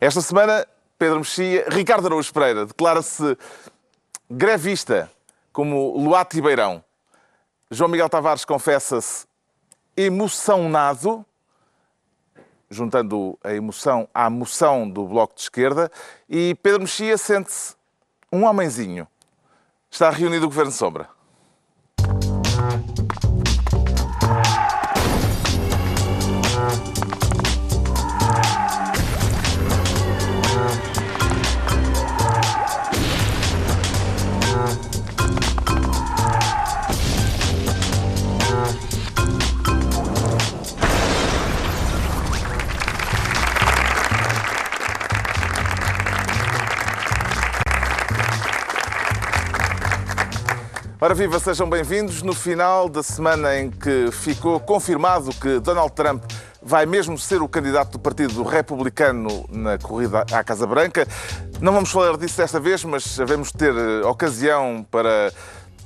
Esta semana, Pedro Mexia, Ricardo Araújo Pereira declara-se grevista, como Luati Beirão. João Miguel Tavares confessa-se emocionado, juntando a emoção à moção do Bloco de Esquerda, e Pedro Mexia sente-se um homenzinho. Está reunido o Governo Sombra. Ora viva, sejam bem-vindos. No final da semana em que ficou confirmado que Donald Trump vai mesmo ser o candidato do Partido Republicano na corrida à Casa Branca. Não vamos falar disso desta vez, mas devemos ter eh, ocasião para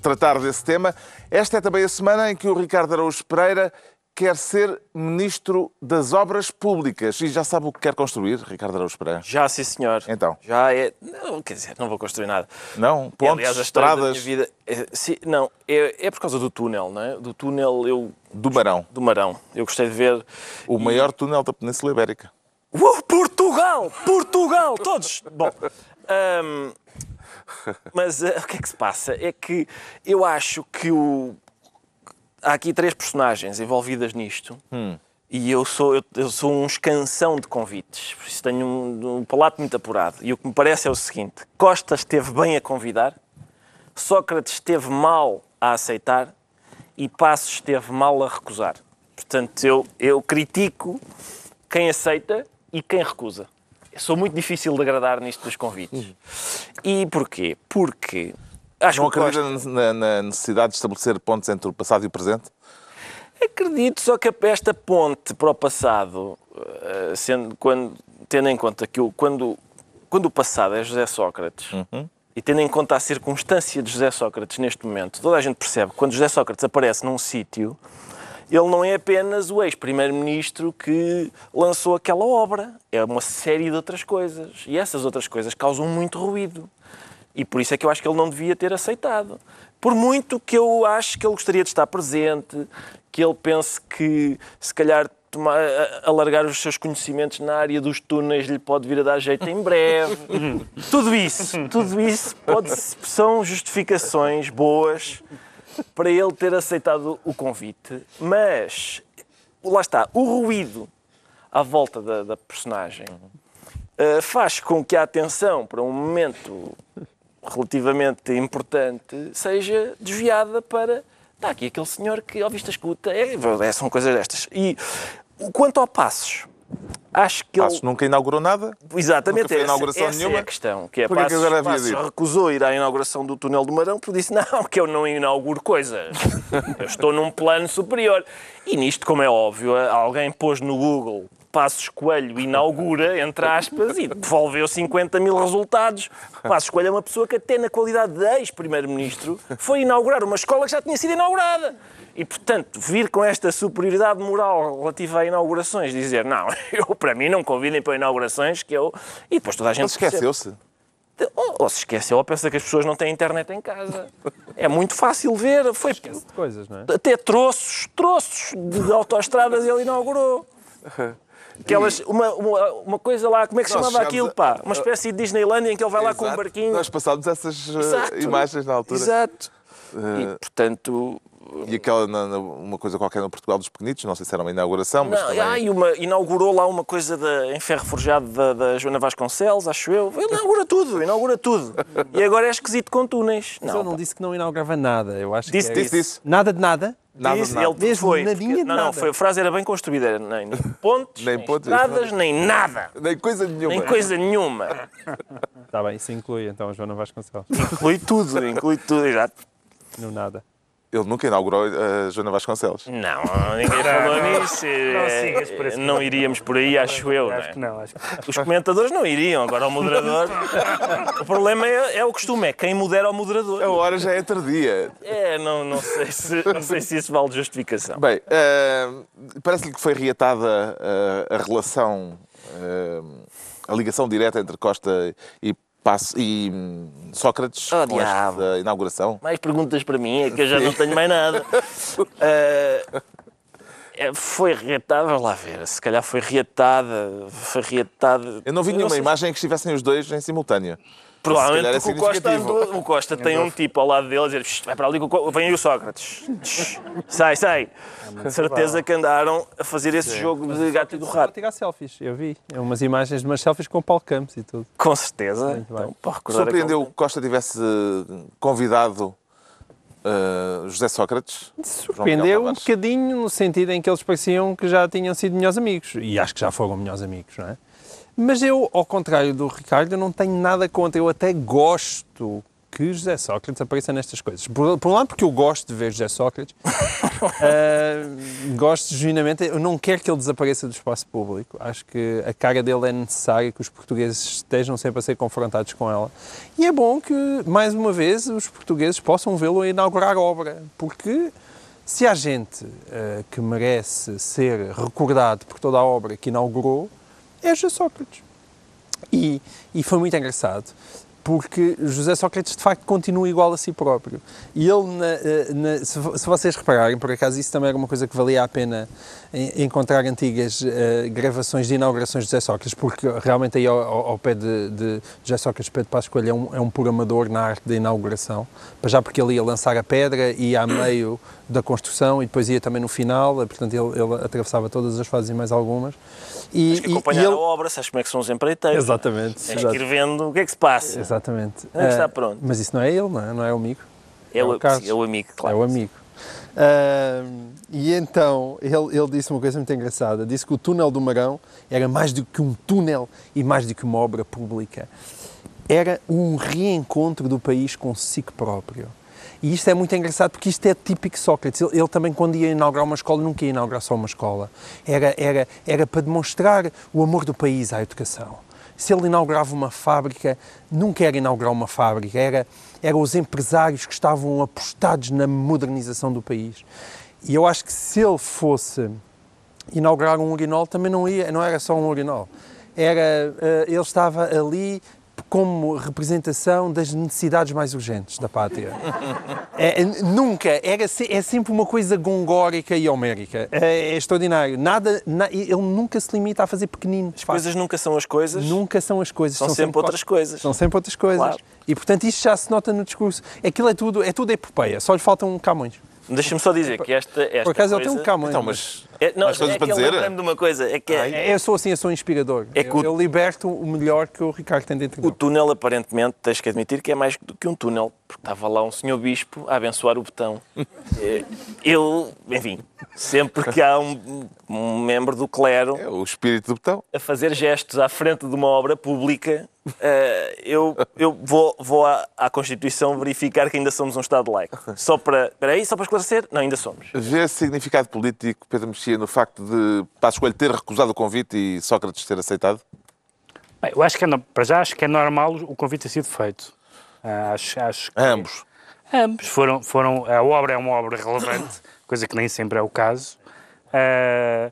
tratar desse tema. Esta é também a semana em que o Ricardo Araújo Pereira quer ser Ministro das Obras Públicas. E já sabe o que quer construir, Ricardo Araújo Pereira? Já, sim, senhor. Então? Já é... Não, quer dizer, não vou construir nada. Não? Pontos, Aliás, a estradas? vida... É, sim, não, é, é por causa do túnel, não é? Do túnel, eu... Do Marão. Do Marão. Eu gostei de ver... O maior túnel da Península Ibérica. Uh, Portugal! Portugal! Todos! Bom, hum, mas eh, o que é que se passa? É que eu acho que o... há aqui três personagens envolvidas nisto e eu sou, eu, eu sou um escansão de convites, por isso tenho um, um palato muito apurado. E o que me parece é o seguinte: Costa esteve bem a convidar, Sócrates esteve mal a aceitar e Passos esteve mal a recusar. Portanto, eu, eu critico quem aceita e quem recusa. Eu sou muito difícil de agradar nisto dos convites. E porquê? Porque acho Não acredita na, na necessidade de estabelecer pontos entre o passado e o presente? Acredito, só que esta ponte para o passado, eh, sendo, quando, tendo em conta que o, quando, quando o passado é José Sócrates, e tendo em conta a circunstância de José Sócrates neste momento, toda a gente percebe que quando José Sócrates aparece num sítio, ele não é apenas o ex-primeiro-ministro que lançou aquela obra, é uma série de outras coisas. E essas outras coisas causam muito ruído. E por isso é que eu acho que ele não devia ter aceitado. Por muito que eu acho que ele gostaria de estar presente, que ele pense que se calhar tomar, alargar os seus conhecimentos na área dos túneis lhe pode vir a dar jeito em breve. tudo isso, tudo isso pode, são justificações boas para ele ter aceitado o convite. Mas, lá está, o ruído à volta da, da personagem uh, faz com que a atenção para um momento relativamente importante seja desviada para. Está aqui aquele senhor que, ao vista escuta, é, é, são coisas destas. E o- quanto ao Passos, acho que Passos ele. nunca inaugurou nada? Exatamente, Nunca essa, inauguração essa nenhuma? é a questão. Que é Porquê que Passos, Passos recusou ir à inauguração do túnel do Marão porque disse não, que eu não inauguro coisas. Eu estou num plano superior. E nisto, como é óbvio, alguém pôs no Google Passos Coelho inaugura, entre aspas, e devolveu 50 mil resultados. Passos Coelho é uma pessoa que até na qualidade de ex-primeiro-ministro foi inaugurar uma escola que já tinha sido inaugurada. E, portanto, vir com esta superioridade moral relativa a inaugurações, dizer, não, eu, para mim, não convidem para inaugurações, que eu... E depois toda a gente esqueceu-se. Ou, ou se esqueceu, ou pensa que as pessoas não têm internet em casa. É muito fácil ver. Foi de coisas, não é? até troços, troços de autoestradas ele inaugurou. Aquelas, uma, uma, uma coisa lá, como é que se chamava aquilo, a- pá? Uma espécie de Disneylandia em que ele vai lá com um Exato. barquinho. Nós passámos essas uh, Exato. imagens na altura. Exato. Eh, E, portanto, E aquela, na- na- uma coisa qualquer no Portugal dos Pequenitos, não sei se era uma inauguração, mas Não, também... ah, e uma, inaugurou lá uma coisa da, em ferro forjado da, da Joana Vasconcelos, acho eu. Ele inaugura tudo, inaugura tudo. E agora é esquisito com túneis. Mas Não, ele não disse que não inaugurava nada. Eu acho Disse, que é... Disse, disse. Nada de nada. Nada Disse, de nada. Ele Mesmo foi. nadinha porque- de não, não, nada. foi, a frase era bem construída. Era nem, nem pontes, Nem nem, pontes, estradas, nem nada. Nem coisa nenhuma. Nem coisa nenhuma. Está bem, isso inclui então a Joana Vasconcelos. Inclui tudo, inclui tudo, exato. No nada. Ele nunca inaugurou a Joana Vasconcelos. Não, ninguém falou nisso. Não É, por esse Não iríamos por aí, acho eu. não Acho é? que não, acho que Os comentadores não iriam, agora o moderador. O problema é, é o costume, é quem modera o A moderador. hora já é tardia. É, não, não, sei se, não sei se isso vale justificação. Bem, eh, parece-lhe que foi reatada eh, a relação eh, a ligação direta entre Costa e, Passo, e hum, Sócrates Oh, com esta inauguração? Mais perguntas para mim, é que eu já não tenho mais nada. É, foi reatada, vamos lá ver, se calhar foi reatada, foi reatada. Eu não vi nenhuma sei se- imagem em que estivessem os dois em simultâneo. Provavelmente é porque o Costa, andou, o Costa tem um tipo ao lado dele a dizer "Shh, vai para ali, que o Co- vem aí o Sócrates. Sai, sai. De certeza que andaram a fazer esse jogo de gato e do rato. tirar selfies, eu vi. É umas imagens de umas selfies com o Paulo Campos e tudo. Com certeza. Então, Surpreendeu aquele- que Costa tivesse eh, convidado eh, José Sócrates? Surpreendeu um bocadinho no sentido em que eles pareciam que já tinham sido melhores amigos. E acho que já foram melhores amigos, não é? Mas eu, ao contrário do Ricardo, não tenho nada contra. Eu até gosto que José Sócrates apareça nestas coisas. Por, por um lado, porque eu gosto de ver José Sócrates. Ah, gosto genuinamente. Eu não quero que ele desapareça do espaço público. Acho que a cara dele é necessária, que os portugueses estejam sempre a ser confrontados com ela. E é bom que, mais uma vez, os portugueses possam vê-lo a inaugurar obra. Porque se há gente ah, que merece ser recordado por toda a obra que inaugurou, é José Sócrates. E, e foi muito engraçado, porque José Sócrates de facto continua igual a si próprio. E ele, na- eh, na- se, se vocês repararem, por acaso isso também era uma coisa que valia a pena en- encontrar antigas eh, gravações de inaugurações de José Sócrates, porque realmente aí ao, ao- pé de, de José Sócrates, Pedro Passos Coelho é um, é um puro amador na arte da inauguração, para já porque ele ia lançar a pedra, ia a meio da construção e depois ia também no final, eh, portanto ele, ele atravessava todas as fases e mais algumas. E, Tens que e- e acompanhar ele- a obra, sabes como é que são os empreiteiros. Exatamente. Tens exato. que ir vendo o que é que se passa. Exatamente. É está Ah, pronto? Mas isso não é ele, não é? Não é o amigo. É, o, Carlos. sim, é o amigo, claro. É o amigo. Ah, e então, ele, ele disse uma coisa muito engraçada. Disse que o túnel do Marão era mais do que um túnel e mais do que uma obra pública. Era um reencontro do país consigo próprio. E isto é muito engraçado porque isto é típico Sócrates. Ele, ele também, quando ia inaugurar uma escola, nunca ia inaugurar só uma escola. Era, era, era para demonstrar o amor do país à educação. Se ele inaugurava uma fábrica, nunca era inaugurar uma fábrica, era, eram os empresários que estavam apostados na modernização do país. E eu acho que se ele fosse inaugurar um urinol, também não, ia, não era só um urinol. Era, eh, ele estava ali como representação das necessidades mais urgentes da pátria. É, nunca, era, é sempre uma coisa gongórica e homérica. É, é extraordinário. Nada, na- ele nunca se limita a fazer pequenino. As coisas nunca são as coisas, Nunca são as coisas. são sempre outras coisas. São sempre outras coisas. Claro. E portanto isto já se nota no discurso. Aquilo é tudo, é tudo epopeia, só lhe faltam Camões. Deixa-me só dizer que esta, esta Por acaso coisa... ele tem um Camões. Então, mas É, não, mais coisas é para que eu dizer? lembrei-me de uma coisa, é que é- É, Eu sou assim, eu sou inspirador. É que eu, o- eu liberto o melhor que o Ricardo tem dentro o dele. túnel, aparentemente, tens que admitir que é mais do que um túnel, porque estava lá um senhor bispo a abençoar o botão. É, Eu, enfim, sempre que há um, um membro do clero é o espírito do botão. a fazer gestos à frente de uma obra pública, eh, eu, eu vou, vou à, à Constituição verificar que ainda somos um Estado laico. Só para. Espera aí, só para esclarecer? Não, ainda somos. Vê significado político, Pedro Mexia, no facto de Passos Coelho ter recusado o convite e Sócrates ter aceitado? Bem, eu acho que é, para já acho que é normal o convite ter sido feito. Ah, acho, acho que Ambos. ambos foram, foram. A obra é uma obra relevante, coisa que nem sempre é o caso. Ah,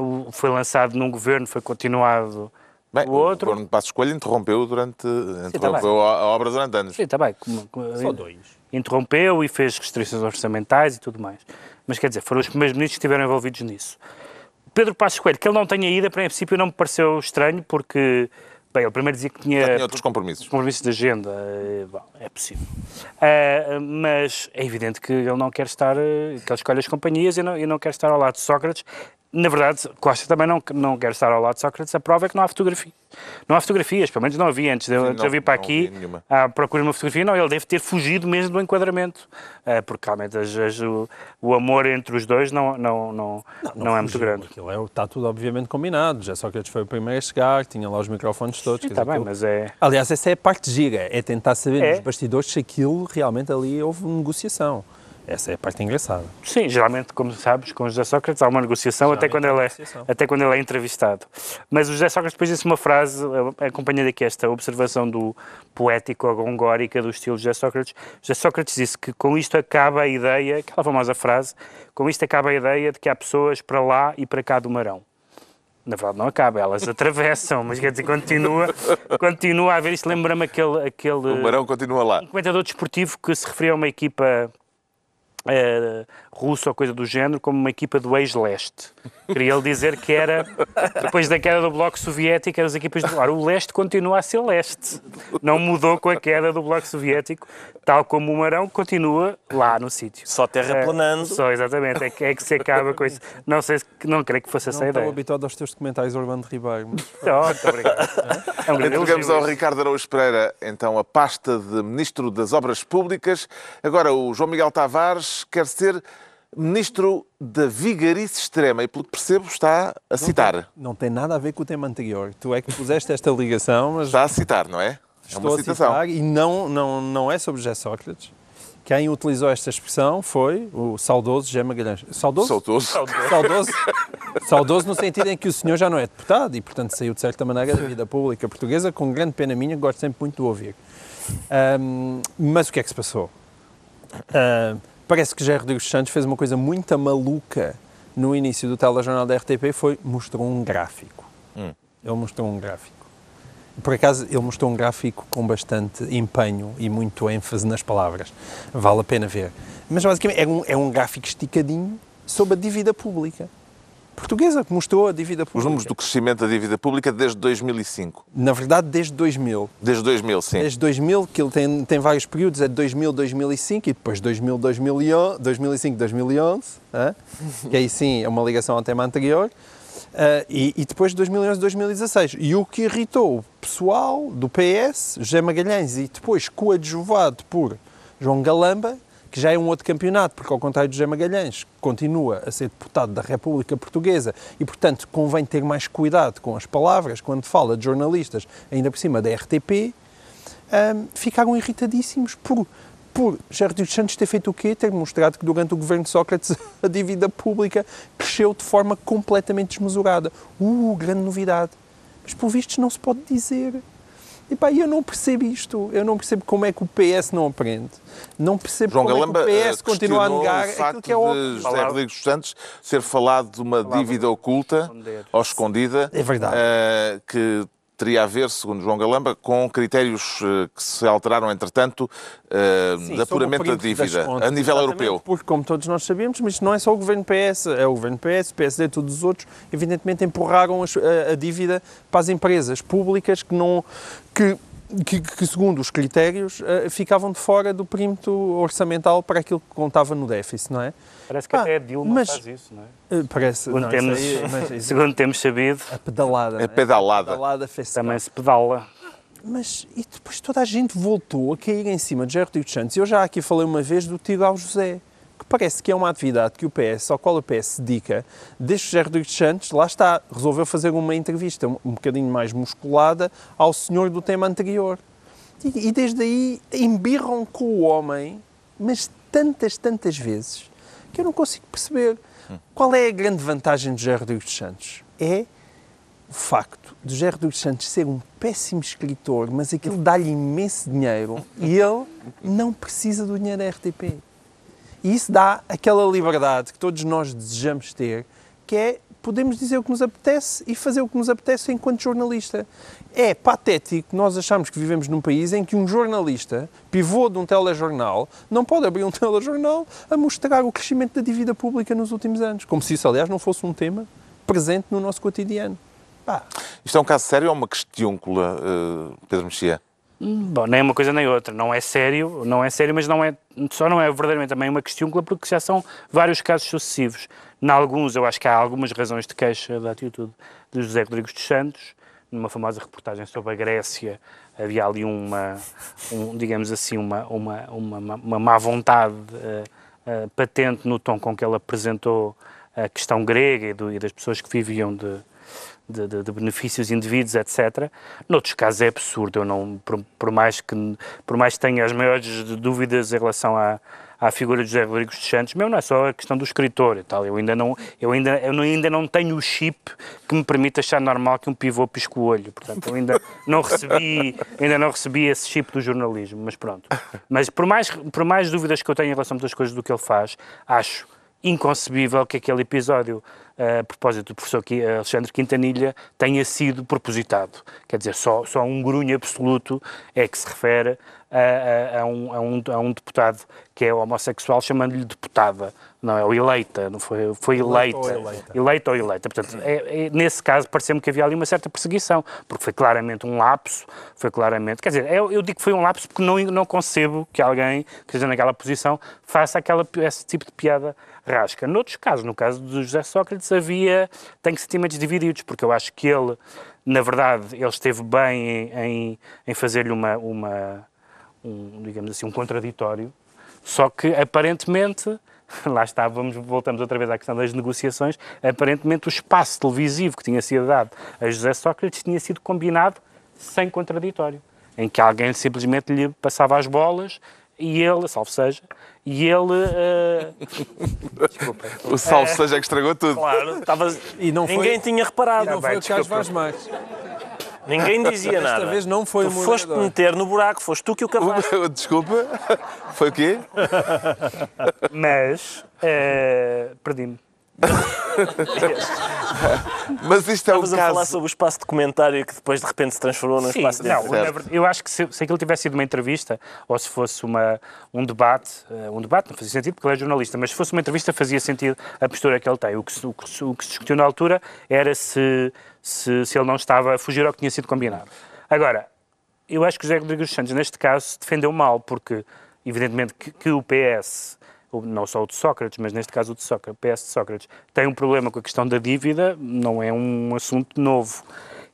o- foi lançado num governo, foi continuado Bem, o outro. o governo de Passos Coelho interrompeu, durante, tá interrompeu a a obra durante anos. Sim, está bem. como- como- Só dois. Interrompeu e fez restrições orçamentais e tudo mais. Mas quer dizer, foram os primeiros ministros que estiveram envolvidos nisso. Pedro Passos Coelho, que ele não tenha ido, a princípio não me pareceu estranho, porque, bem, ele primeiro dizia que tinha tinha outros compromissos. compromissos de agenda, eh, bom, é possível. Ah, mas é evidente que ele não quer estar, eh, que ele escolhe as companhias e não, e não quer estar ao lado de Sócrates. Na verdade, Costa também não, não quer estar ao lado de Sócrates, a prova é que não há fotografia. Não há fotografias, pelo menos não havia antes de, eu- Sim, antes de eu não- vir para não aqui à procura de uma fotografia. Não, ele deve ter fugido mesmo do enquadramento, Ah, porque realmente as- as- o, o amor entre os dois não, não, não, não, é muito fugiu, grande. Aquilo é, está tudo obviamente combinado. Já Sócrates foi o primeiro a chegar, tinha lá os microfones todos. quer Está bem, aquilo- mas é... Aliás, essa é a parte gira, é tentar saber É. nos bastidores se aquilo realmente ali houve negociação. Essa é a parte engraçada. Sim, geralmente, como sabes, com o José Sócrates há uma negociação até quando, ele é, negociação. até quando ele é entrevistado. Mas o José Sócrates depois disse uma frase, acompanhando aqui esta observação do poético agongórica do estilo José Sócrates. José Sócrates disse que com isto acaba a ideia, aquela famosa frase, com isto acaba a ideia de que há pessoas para lá e para cá do Marão. Na verdade não acaba, elas atravessam, mas quer dizer, continua, continua a haver, isso lembra-me aquele, aquele O Marão continua lá. um comentador desportivo que se referia a uma equipa eh, russa ou coisa do género como uma equipa do ex-leste. Queria ele dizer que era, depois da queda do Bloco Soviético, eram as equipas do... Ora, o leste continua a ser leste. Não mudou com a queda do Bloco Soviético, tal como o Marão continua lá no sítio. Só terraplanando. É, só, exatamente. É que, é que se acaba com isso. Não sei, se- não creio que fosse essa a Não estou ideia. habituado aos teus comentários, Orlando Ribeiro. mas- Oh, muito obrigado. É um grande Entregamos ao. Ricardo Araújo Pereira, então, a pasta de Ministro das Obras Públicas. Agora, o João Miguel Tavares quer ser Ministro da Vigarice Extrema e, pelo que percebo, está a citar. Não tem nada a ver com o tema anterior. Tu é que puseste esta ligação, mas Está a citar, não é? É uma citação. citar e não, não, não é sobre José Sócrates. Quem utilizou esta expressão foi o saudoso José Magalhães. Saudoso? Soltoso. Saudoso, saudoso no sentido em que o senhor já não é deputado e, portanto, saiu de certa maneira da vida pública portuguesa, com grande pena minha, gosto sempre muito de ouvir. Ahm, mas o que é que se passou? Parece que Jair Rodrigues Santos fez uma coisa muito maluca no início do telejornal da RTP, foi mostrou um gráfico. Ele mostrou um gráfico. Por acaso, ele mostrou um gráfico com bastante empenho e muito ênfase nas palavras. Vale a pena ver. Mas, basicamente, é um, é um gráfico esticadinho sobre a dívida pública. Portuguesa, que mostrou a dívida pública. Os números do crescimento da dívida pública desde 2005. Na verdade, desde 2000. Desde 2000, sim. Desde 2000, que ele tem, tem vários períodos, é de 2000, 2005 e depois 2000, 2011, 2005, 2011, hã? que aí sim é uma ligação ao tema anterior, ah, e, e depois de 2011, 2016. E o que irritou o pessoal do PS, José Magalhães, e depois coadjuvado por João Galamba, que já é um outro campeonato, porque ao contrário de José Magalhães, continua a ser deputado da República Portuguesa e, portanto, convém ter mais cuidado com as palavras quando fala de jornalistas, ainda por cima da RTP, hum, ficaram irritadíssimos por, por Rodrigues Santos ter feito o quê? Ter mostrado que durante o governo de Sócrates a dívida pública cresceu de forma completamente desmesurada. Uh, grande novidade. Mas, por vistos, não se pode dizer. E pá, eu não percebo isto. Eu não percebo como é que o PS não aprende. Não percebo João como Galamba é que o eh, PS continua a negar o aquilo facto que é óbvio. de José Rodrigues Santos ter falado de uma dívida oculta ou escondida É verdade. eh, que teria a ver, segundo João Galamba, com critérios eh, que se alteraram, entretanto, eh, Sim, de apuramento da dívida contas, a nível europeu. Porque, como todos nós sabemos, mas não é só o governo PS, é o governo PS, PSD, todos os outros, evidentemente empurraram as- a, a dívida para as empresas públicas que não. Que, que, que, segundo os critérios, eh, ficavam de fora do perímetro orçamental para aquilo que contava no déficit, não é? Parece que Ah, até a Dilma mas- faz isso, não é? Eh, Parece. Segundo, não, temos, isso aí- mas isso- segundo temos sabido, a pedalada. não É pedalada. A pedalada fez também se pedala. Mas e depois toda a gente voltou a cair em cima de Jair Rodrigues Santos. Eu já aqui falei uma vez do tiro ao José, parece que é uma atividade que o PS, ao qual o PS se dedica, desde Jair Rodrigues Santos, lá está, resolveu fazer uma entrevista um, bocadinho mais musculada ao senhor do tema anterior. E, e desde aí embirram com o homem, mas tantas, tantas vezes, que eu não consigo perceber. Qual é a grande vantagem de Jair Rodrigues Santos? É o facto de José Rodrigues Santos ser um péssimo escritor, mas aquilo dá-lhe imenso dinheiro e ele não precisa do dinheiro da RTP. E isso dá aquela liberdade que todos nós desejamos ter, que é podemos dizer o que nos apetece e fazer o que nos apetece enquanto jornalista. É patético nós acharmos que vivemos num país em que um jornalista, pivô de um telejornal, não pode abrir um telejornal a mostrar o crescimento da dívida pública nos últimos anos. Como se isso, aliás, não fosse um tema presente no nosso cotidiano. Isto é um caso sério ou uma questiúncula, eh, Pedro Mexia? Bom, nem uma coisa nem outra. Não é sério, não é sério, mas não é, só não é verdadeiramente também uma questiúncula porque já são vários casos sucessivos. Em alguns, eu acho que há algumas razões de queixa da atitude de José Rodrigues dos Santos. Numa famosa reportagem sobre a Grécia, havia ali uma, um, digamos assim, uma, uma, uma, uma má vontade eh, eh, patente no tom com que ele apresentou a questão grega e, do- e das pessoas que viviam de, de, de- de benefícios indevidos, etc. Noutros casos é absurdo, eu não, por, por mais que, por mais que tenha as maiores dúvidas em relação à, à figura de José Rodrigues dos Santos, mesmo não é só a questão do escritor e tal, eu ainda não, eu ainda, eu ainda não tenho o chip que me permite achar normal que um pivô pisque o olho, portanto, eu ainda não recebi, ainda não recebi esse chip do jornalismo, mas pronto. Mas por mais, por mais dúvidas que eu tenho em relação a muitas coisas do que ele faz, acho inconcebível que aquele episódio eh, a propósito do professor Alexandre Quintanilha, tenha sido propositado. Quer dizer, só, só um grunho absoluto é que se refere a, a- a um, a um- a um deputado que é homossexual, chamando-lhe deputada, não é? Ou eleita, não foi, foi eleita. ou eleita. Eleita ou eleita. Portanto, é- é- nesse caso, pareceu-me que havia ali uma certa perseguição, porque foi claramente um lapso, foi claramente. Quer dizer, eu, eu digo que foi um lapso porque não, não concebo que alguém que esteja naquela posição faça aquela, esse tipo de piada rasca. Noutros casos, no caso do José Sócrates, havia. tenho sentimentos divididos, porque eu acho que ele, na verdade, ele esteve bem em, em, em fazer-lhe uma. uma um, digamos assim, um contraditório, só que aparentemente, lá está, vamos, voltamos outra vez à questão das negociações, aparentemente o espaço televisivo que tinha sido dado a José Sócrates tinha sido combinado sem contraditório, em que alguém simplesmente lhe passava as bolas e ele, salvo seja, e ele... eh, Desculpa. O salve seja que estragou tudo. Claro, estava... E não foi- ninguém tinha reparado. E não bem, foi o Carlos. Vaz Marques. Ninguém dizia Desta nada. vez não foi tu o foste moderador. meter no buraco, foste tu que o cavaste. Desculpa. Foi o quê? Mas, eh, perdi-me. Mas isto é o Estavas a falar caso. sobre o espaço de comentário que depois de repente se transformou num Sim, espaço de não, verdade, eu acho que se, se aquilo tivesse sido uma entrevista ou se fosse uma, um debate, eh, um debate não fazia sentido porque ele é jornalista, mas se fosse uma entrevista fazia sentido a postura que ele tem. O que se, o que se- o que se discutiu na altura era se, se, se ele não estava a fugir ao que tinha sido combinado. Agora, eu acho que o José Rodrigues Santos, neste caso, defendeu mal, porque, evidentemente, que, que o PS, não só o de Sócrates, mas neste caso o de Sócrates, PS de Sócrates, tem um problema com a questão da dívida, não é um assunto novo.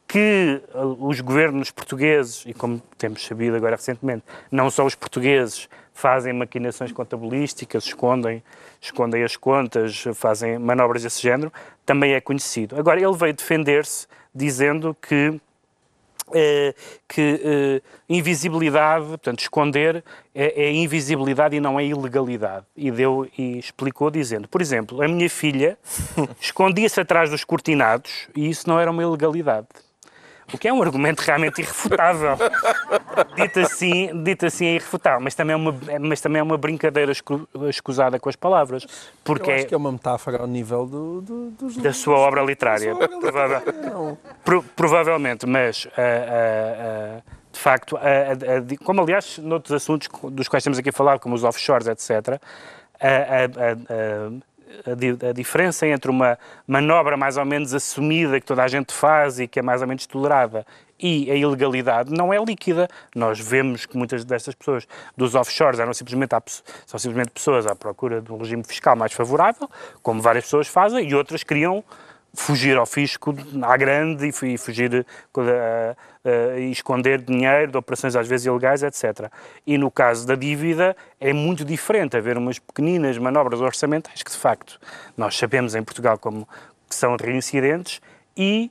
Que uh, os governos portugueses, e como temos sabido agora recentemente, não só os portugueses fazem maquinações contabilísticas, escondem, escondem as contas, fazem manobras desse género, também é conhecido. Agora, ele veio defender-se dizendo que eh, que eh, invisibilidade, portanto, esconder é, é invisibilidade e não é ilegalidade. E deu e explicou dizendo, por exemplo, a minha filha escondia-se atrás dos cortinados e isso não era uma ilegalidade. O que é um argumento realmente irrefutável. Dito assim, dito assim é irrefutável, mas também é uma, mas também é uma brincadeira escu- escusada com as palavras. Porque Eu é, acho que é uma metáfora ao nível do, do, dos da sua obra literária. Sua obra Não. Pro- provavelmente, mas ah, ah, ah, de facto, ah, di- como aliás noutros assuntos dos quais estamos aqui a falar, como os offshores, etc., a, a- a- a- a di- a diferença entre uma manobra mais ou menos assumida que toda a gente faz e que é mais ou menos tolerada e a ilegalidade não é líquida. Nós vemos que muitas destas pessoas dos offshores eram simplesmente, são simplesmente pessoas à procura de um regime fiscal mais favorável, como várias pessoas fazem, e outras queriam fugir ao fisco à grande e fu- fugir eh, eh, e esconder dinheiro de operações às vezes ilegais, etc. E no caso da dívida é muito diferente haver umas pequeninas manobras orçamentais que de facto nós sabemos em Portugal como que são reincidentes e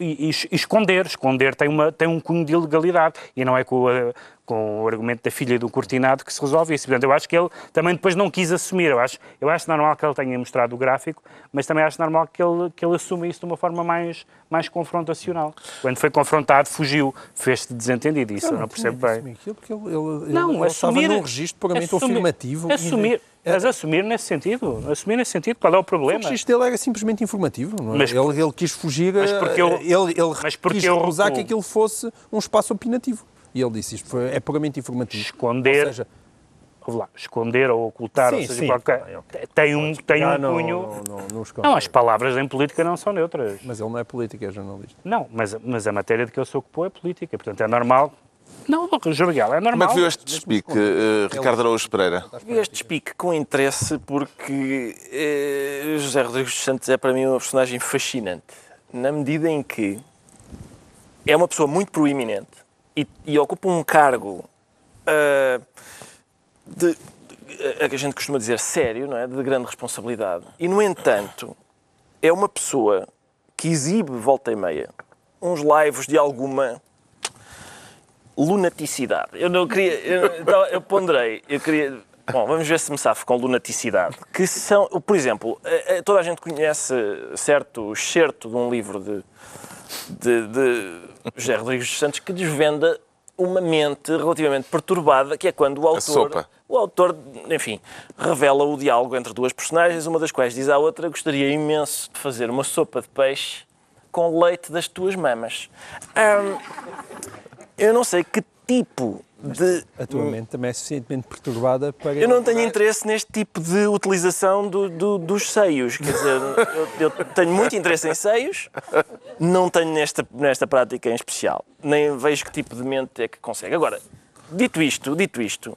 e- e- e esconder. Esconder tem, uma, tem um cunho de ilegalidade e não é com, a- com o argumento da filha do cortinado que se resolve isso. Portanto, eu acho que ele também depois não quis assumir. Eu acho, eu acho normal que ele tenha mostrado o gráfico, mas também acho normal que ele, que ele assuma isso de uma forma mais, mais confrontacional. Quando foi confrontado, fugiu, fez-se desentendido. Isso eu não percebo bem. Aquilo porque ele, ele, Não, ele, assumir, estava num registro puramente assumir- afirmativo. Assumir, É- mas assumir nesse sentido. Assumir nesse sentido. Qual é o O problema? registro dele era simplesmente informativo. não é? Mas- ele, ele quis fugir, Mas porque eu- ele, ele mas porque quis recusar que aquilo fosse um espaço opinativo. E ele disse isto foi, é puramente informativo. Esconder- Ou seja, lá, esconder ou ocultar, Sim, ou seja, sim. qualquer, tem um, tem um ah, não, cunho. não, não, não. Não, as palavras em política não são neutras. Mas ele não é político, é jornalista. Não, mas, mas a matéria de que ele se ocupou é política. Portanto, é normal. Não, Jorgal, é Como é normal. que viu este despique, eh, Ricardo Araújo Pereira? Vi este despique com interesse porque eh, José Rodrigues dos Santos é para mim uma personagem fascinante, na medida em que é uma pessoa muito proeminente e, e ocupa um cargo ah, de, de- a que a gente costuma dizer sério, não é? de grande responsabilidade. E, no entanto, é uma pessoa que exibe, volta e meia, uns lives de alguma lunaticidade. Eu não queria. Eu, então, eu ponderei. Eu queria. Bom, vamos ver se me safo com lunaticidade. Que são, por exemplo, eh, eh, toda a gente conhece certo excerto de um livro de, de, de José Rodrigues dos Santos que desvenda uma mente relativamente perturbada, que é quando o autor, sopa. o autor, enfim, revela o diálogo entre duas personagens, uma das quais diz à outra: gostaria imenso de fazer uma sopa de peixe com leite das tuas mamas. Hum, eu não sei que tipo de A tua mente também é suficientemente perturbada para. eu não tenho interesse neste tipo de utilização do- do- dos seios. Quer dizer, eu, eu tenho muito interesse em seios, não tenho nesta, nesta prática em especial. Nem vejo que tipo de mente é que consegue. Agora, dito isto, dito isto,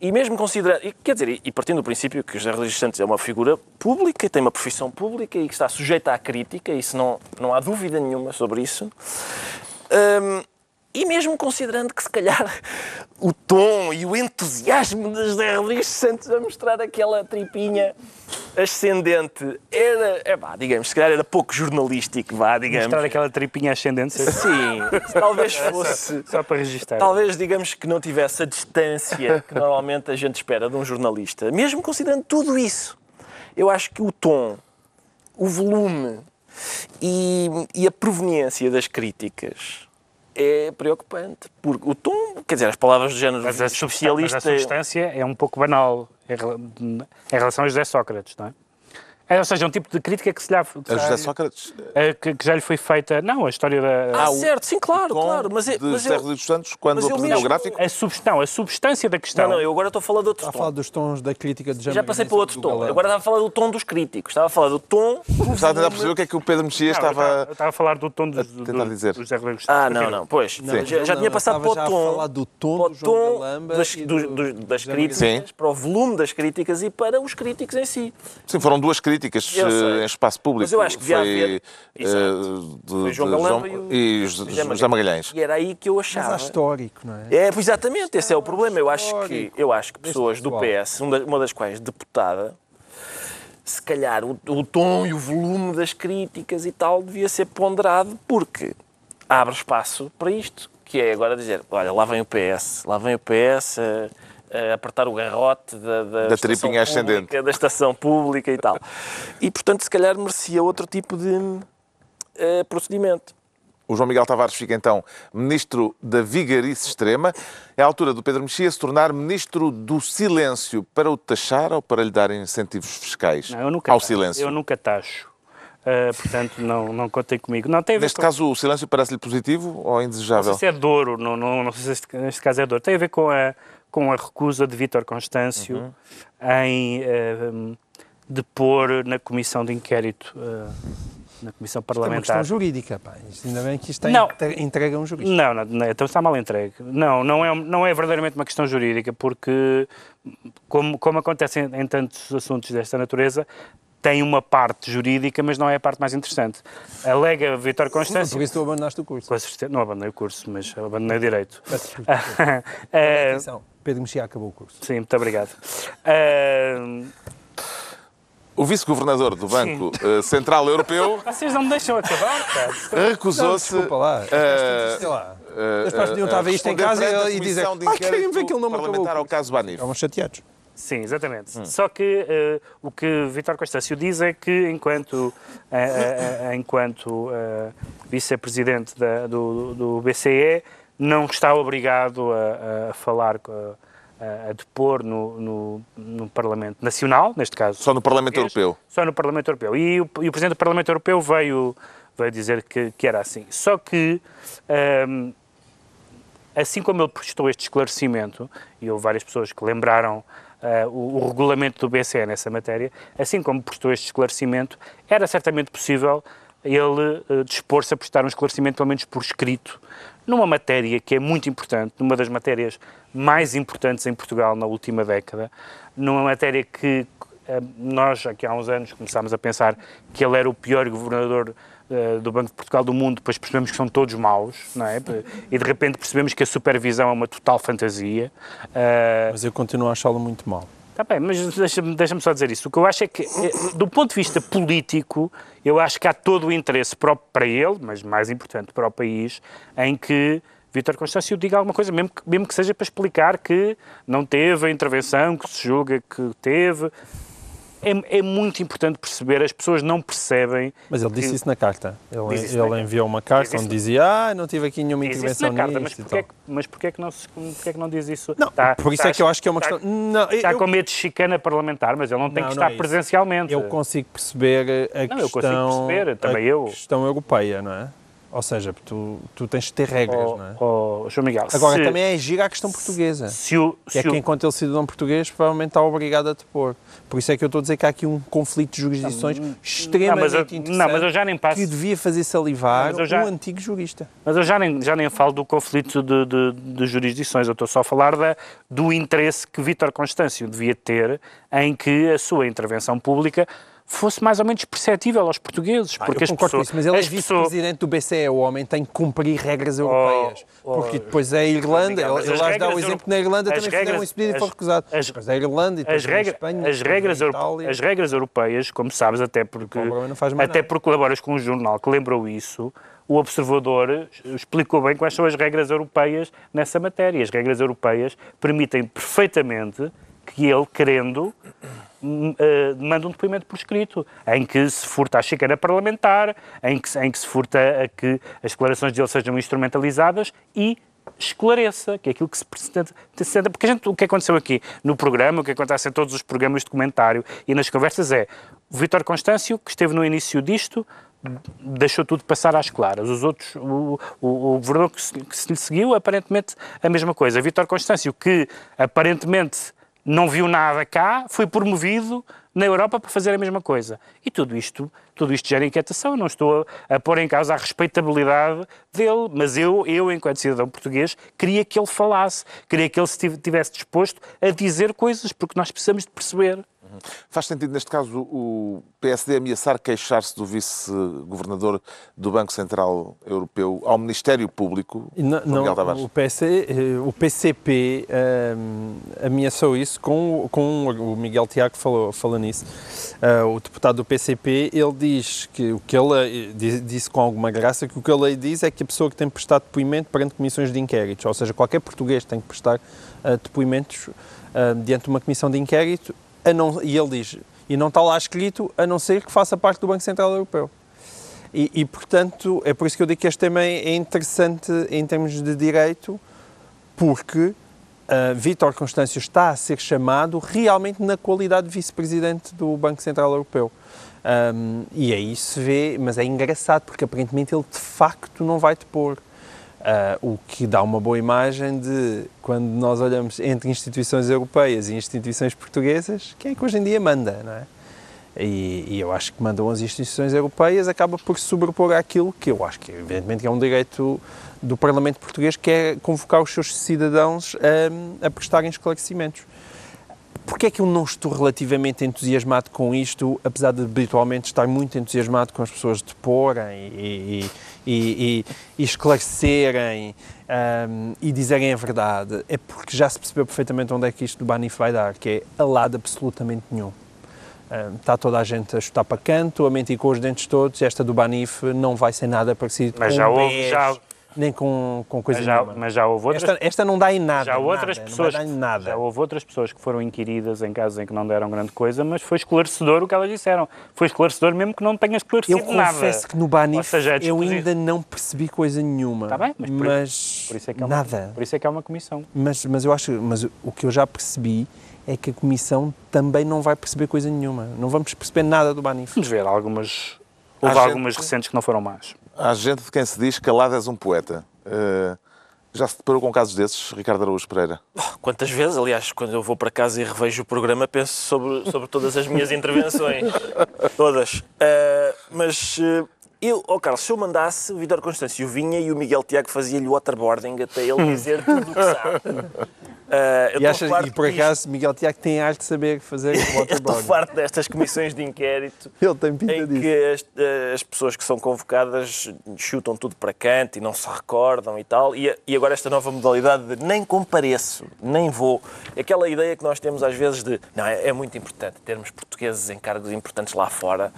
e mesmo considerando, quer dizer, e partindo do princípio que José Rodrigues Santos é uma figura pública, tem uma profissão pública e que está sujeita à crítica, isso não, não há dúvida nenhuma sobre isso. Hum, e mesmo considerando que, se calhar, o tom e o entusiasmo de José Rodrigues Santos a mostrar aquela tripinha ascendente era, é pá, digamos, se calhar era pouco jornalístico, vá, digamos. Mostrar aquela tripinha ascendente, Sim, talvez fosse. só para registrar. Talvez, digamos, que não tivesse a distância que normalmente a gente espera de um jornalista. Mesmo considerando tudo isso, eu acho que o tom, o volume e, e a proveniência das críticas é preocupante. Porque o tom, quer dizer, as palavras do género Mas a, substância, especialista... mas a substância é um pouco banal em relação a José Sócrates, não é? É, ou seja, um tipo de crítica que, se lhe, A José Sócrates, eh, que, que já lhe foi feita. Não, a história da. Ah, certo, sim, claro, claro. Mas, é- de mas José eu... Rodrigues Santos, quando apresentou o gráfico. A, subst... não, a substância da questão. Não, não, eu agora estou a falar de outro Está a tom. falar dos tons da crítica de Já passei para outro tom. Agora estava a falar do tom dos críticos. Estava a falar do tom... Estava a tentar perceber o que é que o Pedro eu estava. eu estava a falar do tom do, do, tentar do, dizer. do José Rodrigues Ah, não, não, pois. Não, já, já não, tinha passado estava para o a tom. falar do tom o tom das, dos- do- dos- das José críticas, para o volume das críticas e para os críticos em si. Sim, foram duas críticas Sei. eh, em espaço público. Mas eu acho que devia Foi, haver- eh, Exato. de- Foi João de Galamba João- e o- e José José Magalhães. E era aí que eu Mas há achava. histórico, não é? É, pois exatamente, esse é o problema. Eu acho que, eu acho que pessoas do. PS, uma das- quais deputada, se calhar o, o tom e o volume das críticas e tal devia ser ponderado, porque abre espaço para isto, que é agora dizer, olha, lá vem o PS, lá vem o PS a apertar o garrote da, da, Da estação tripinha ascendente. pública, da estação pública e tal. E, portanto, se calhar merecia outro tipo de eh, procedimento. O João Miguel Tavares fica então ministro da vigarice extrema. É a altura do Pedro Mexia se tornar ministro do silêncio para o taxar ou para lhe dar incentivos fiscais Não, eu nunca ao silêncio. Eu nunca taxo. Uh, portanto, não, não contem comigo. Não, tem a ver Neste com, caso, o silêncio parece-lhe positivo ou não indesejável? sei se é Douro, não, não, não sei se este- neste caso é Douro. Tem a ver com a, com a recusa de Vítor Constâncio Uhum. em uh, depor na comissão de inquérito, uh, na comissão Isto é uma parlamentar. questão jurídica, pá. Isto ainda bem que isto tem Não. entre- entrega a um jurista. Não, não, não, então está mal entregue. Não, não é, não é verdadeiramente uma questão jurídica, porque, como, como acontece em, em tantos assuntos desta natureza, tem uma parte jurídica, mas não é a parte mais interessante. Alega Vítor Constâncio. Por isso tu abandonaste o curso. Com certeza, não abandonei o curso, mas abandonei o direito. Peço desculpa. Eh, Atenção, Pedro Mexia acabou o curso. sim, muito obrigado. Eh, O vice-governador do Banco eh, Central Europeu vocês não me deixam acabar, cara. recusou-se. Desculpa lá. eh, Sei lá. As pessoas podiam estar a ver isto em casa e de ah, querem ver que ele não me acabou ao caso Banif. Estavam chateados. Sim, exatamente. Só que eh, o que Vítor Constâncio diz é que, enquanto, eh, eh, enquanto vice-presidente do, do BCE, não está obrigado a, a falar, a, a depor no, no, no Parlamento Nacional, neste caso. Só no Parlamento Europeu. Só no Parlamento Europeu. E o, e o Presidente do Parlamento Europeu veio, veio dizer que, que era assim. Só que. ehm, assim como ele prestou este esclarecimento, e houve várias pessoas que lembraram eh, o, o regulamento do BCE nessa matéria, assim como prestou este esclarecimento, era certamente possível ele eh, dispor-se a prestar um esclarecimento, pelo menos por escrito, numa matéria que é muito importante, numa das matérias mais importantes em Portugal na última década, numa matéria que eh, nós, aqui há uns anos, começámos a pensar que ele era o pior governador eh, do Banco de Portugal do mundo, depois percebemos que são todos maus, não é? E de repente percebemos que a supervisão é uma total fantasia. Eh, Mas eu continuo a achá-lo muito mal. Está bem, mas deixa-me deixa só dizer isso. O que eu acho é que, eh, do ponto de vista político, eu acho que há todo o interesse para ele, mas mais importante para o país, em que Vítor Constâncio diga alguma coisa, mesmo que, mesmo que seja para explicar que não teve a intervenção que se julga que teve. É, é muito importante perceber, as pessoas não percebem. Mas ele disse que- isso na carta. Ele, isso na ele carta. enviou uma carta onde dizia ah, não tive aqui nenhuma intervenção na carta, mas nisto porquê, é que- mas porquê é que não, se, porquê é que não diz isso? Não, Tá- por isso tá- é que eu acho que é uma tá- questão... Não, Está eu, com medo de chicana parlamentar, mas ele não tem Não, que não estar é presencialmente. eu consigo perceber a Não, eu consigo questão... perceber, também a eu. questão europeia, não é? Ou seja, tu, tu tens de ter regras, Oh, não é? oh, João Miguel, Agora, se, também é gira a questão portuguesa. se o, é se o- que, enquanto ele cidadão português, provavelmente está obrigado a depor. Por isso é que eu estou a dizer que há aqui um conflito de jurisdições extremamente não, mas eu, interessante não, mas eu já nem passo. que devia fazer salivar Não, já- um antigo jurista. Mas eu já nem, já nem falo do conflito de, de- de jurisdições, eu estou só a falar da, do interesse que Vítor Constâncio devia ter em que a sua intervenção pública fosse mais ou menos perceptível aos portugueses. Ah, porque eu concordo com isso, mas ele é pessoas- vice-presidente do BCE, o homem tem que cumprir regras europeias. oh, porque depois a Irlanda, mas ele, ele lá dá o exemplo que na Irlanda também fizeram regras- esse pedido e foi recusado. as- Depois a Irlanda e depois as, regra- Espanha, as, regras Itália. as regras europeias, como sabes, até porque, Colaboram, não faz mais até porque colaboras com um jornal que lembrou isso, o observador explicou bem quais são as regras europeias nessa matéria. As regras europeias permitem perfeitamente que ele, querendo, hum, eh, mande um depoimento por escrito, em que se furta a xícara parlamentar, em que, em que se furta a que as declarações dele sejam instrumentalizadas e esclareça, que é aquilo que se pretende- porque a gente, o que aconteceu aqui no programa, o que acontece em todos os programas de comentário e nas conversas é o Vítor Constâncio, que esteve no início disto, deixou tudo passar às claras. Os outros, o, o, o governador que se, que se lhe seguiu, aparentemente a mesma coisa. Vítor Constâncio, que aparentemente não viu nada cá, foi promovido na Europa para fazer a mesma coisa. E tudo isto, tudo isto gera inquietação. Eu não estou a, a pôr em causa a respeitabilidade dele, mas eu, eu, enquanto cidadão português, queria que ele falasse, queria que ele estivesse disposto a dizer coisas, porque nós precisamos de perceber. Faz sentido, neste caso, o PSD ameaçar queixar-se do vice-governador do Banco Central Europeu ao Ministério Público, não- Miguel Tavares? o, PC, eh, o PCP ehm, ameaçou isso com, com o Miguel Tiago falou, falou nisso. Ah, o deputado do PCP, ele diz que o que ele eh, disse com alguma graça que o que ele diz é que a pessoa que tem que prestar depoimento perante comissões de inquéritos, ou seja, qualquer português tem que prestar ah, depoimentos ah, diante de uma comissão de inquérito, não, e ele diz, e não está lá escrito, a não ser que faça parte do Banco Central Europeu. E, e, portanto, é por isso que eu digo que este tema é interessante em termos de direito, porque ah, Vítor Constâncio está a ser chamado realmente na qualidade de vice-presidente do Banco Central Europeu. Ahm, e aí se vê, mas é engraçado, porque aparentemente ele de facto não vai depor. Ah, o que dá uma boa imagem de quando nós olhamos entre instituições europeias e instituições portuguesas, quem é que hoje em dia manda, não é? E, e eu acho que mandam as instituições europeias acaba por sobrepor àquilo que eu acho que, evidentemente, é um direito do Parlamento Português, que é convocar os seus cidadãos a, a prestarem esclarecimentos. Porquê é que eu não estou relativamente entusiasmado com isto, apesar de habitualmente estar muito entusiasmado com as pessoas deporem e, e, e, e esclarecerem ahm, e dizerem a verdade? É porque já se percebeu perfeitamente onde é que isto do Banif vai dar, que é a lado absolutamente nenhum. Ah, Está toda a gente a chutar para canto, a mentir com os dentes todos. Esta do Banif não vai ser nada parecido Mas com já um houve- BES, já- nem com, com coisa Mas já, nenhuma. mas já houve outras Esta, esta não dá em nada. Já outras nada, pessoas, nada. já houve outras pessoas que foram inquiridas em casos em que não deram grande coisa, mas foi esclarecedor o que elas disseram. Foi esclarecedor mesmo que não tenha esclarecido Eu nada. confesso que no Banif seja, é eu ainda não percebi coisa nenhuma. Está bem, mas por, mas por isso é que é uma, nada. Por isso é que é uma comissão. Mas, mas eu acho, mas o que eu já percebi é que a Comissão também não vai perceber coisa nenhuma. Não vamos perceber nada do Banif. Vamos ver algumas. Há Houve algumas recentes que não foram más. Há gente de quem se diz que Calado és um poeta. Eh, já se deparou com casos desses, Ricardo Araújo Pereira? Quantas vezes, aliás, quando eu vou para casa e revejo o programa, penso sobre, sobre todas as minhas intervenções. todas. Ah, mas ah, eu, oh Carlos, se eu mandasse, o Vitor Constâncio vinha e o Miguel Tiago fazia-lhe waterboarding até ele dizer tudo o que sabe. Eu E, achas- e por disto. acaso Miguel Tiago tem arte de saber fazer Eu estou waterboarding. farto destas comissões de inquérito Ele tem pinta em disso. que as, as pessoas que são convocadas chutam tudo para canto e não se recordam e tal. E, e agora esta nova modalidade de nem compareço, nem vou. Aquela ideia que nós temos às vezes de não, é, é muito importante termos portugueses em cargos importantes lá fora.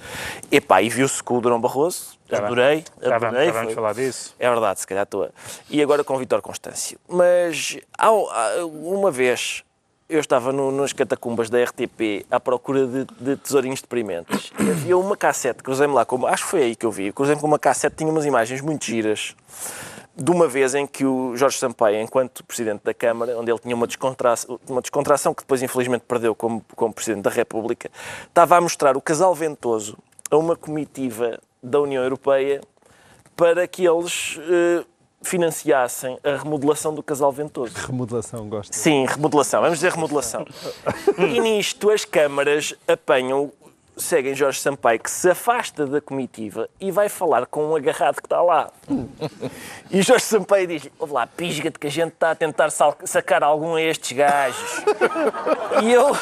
Epá, e viu-se com o Durão Barroso, Vamos- adorei, vamos, adorei. já vamos falar disso. é verdade, se calhar estou. a- E agora com o Vitor Constâncio. Mas há, há uma vez eu estava no, nas catacumbas da RTP à procura de, de tesourinhos deprimentes. E havia uma cassete, cruzei-me lá, com, acho que foi aí que eu vi, cruzei-me com uma cassete, tinha umas imagens muito giras, de uma vez em que o Jorge Sampaio, enquanto Presidente da Câmara, onde ele tinha uma descontração, uma descontração que depois infelizmente perdeu como, como Presidente da República, estava a mostrar o casal ventoso a uma comitiva da União Europeia para que eles eh, financiassem a remodelação do casal ventoso. Remodelação, gosto. Sim, remodelação. Vamos dizer remodelação. e nisto as câmaras apanham, seguem Jorge Sampaio, que se afasta da comitiva e vai falar com um agarrado que está lá. E Jorge Sampaio diz: Ouve lá, pisga-te que a gente está a tentar sacar algum a estes gajos. E eu,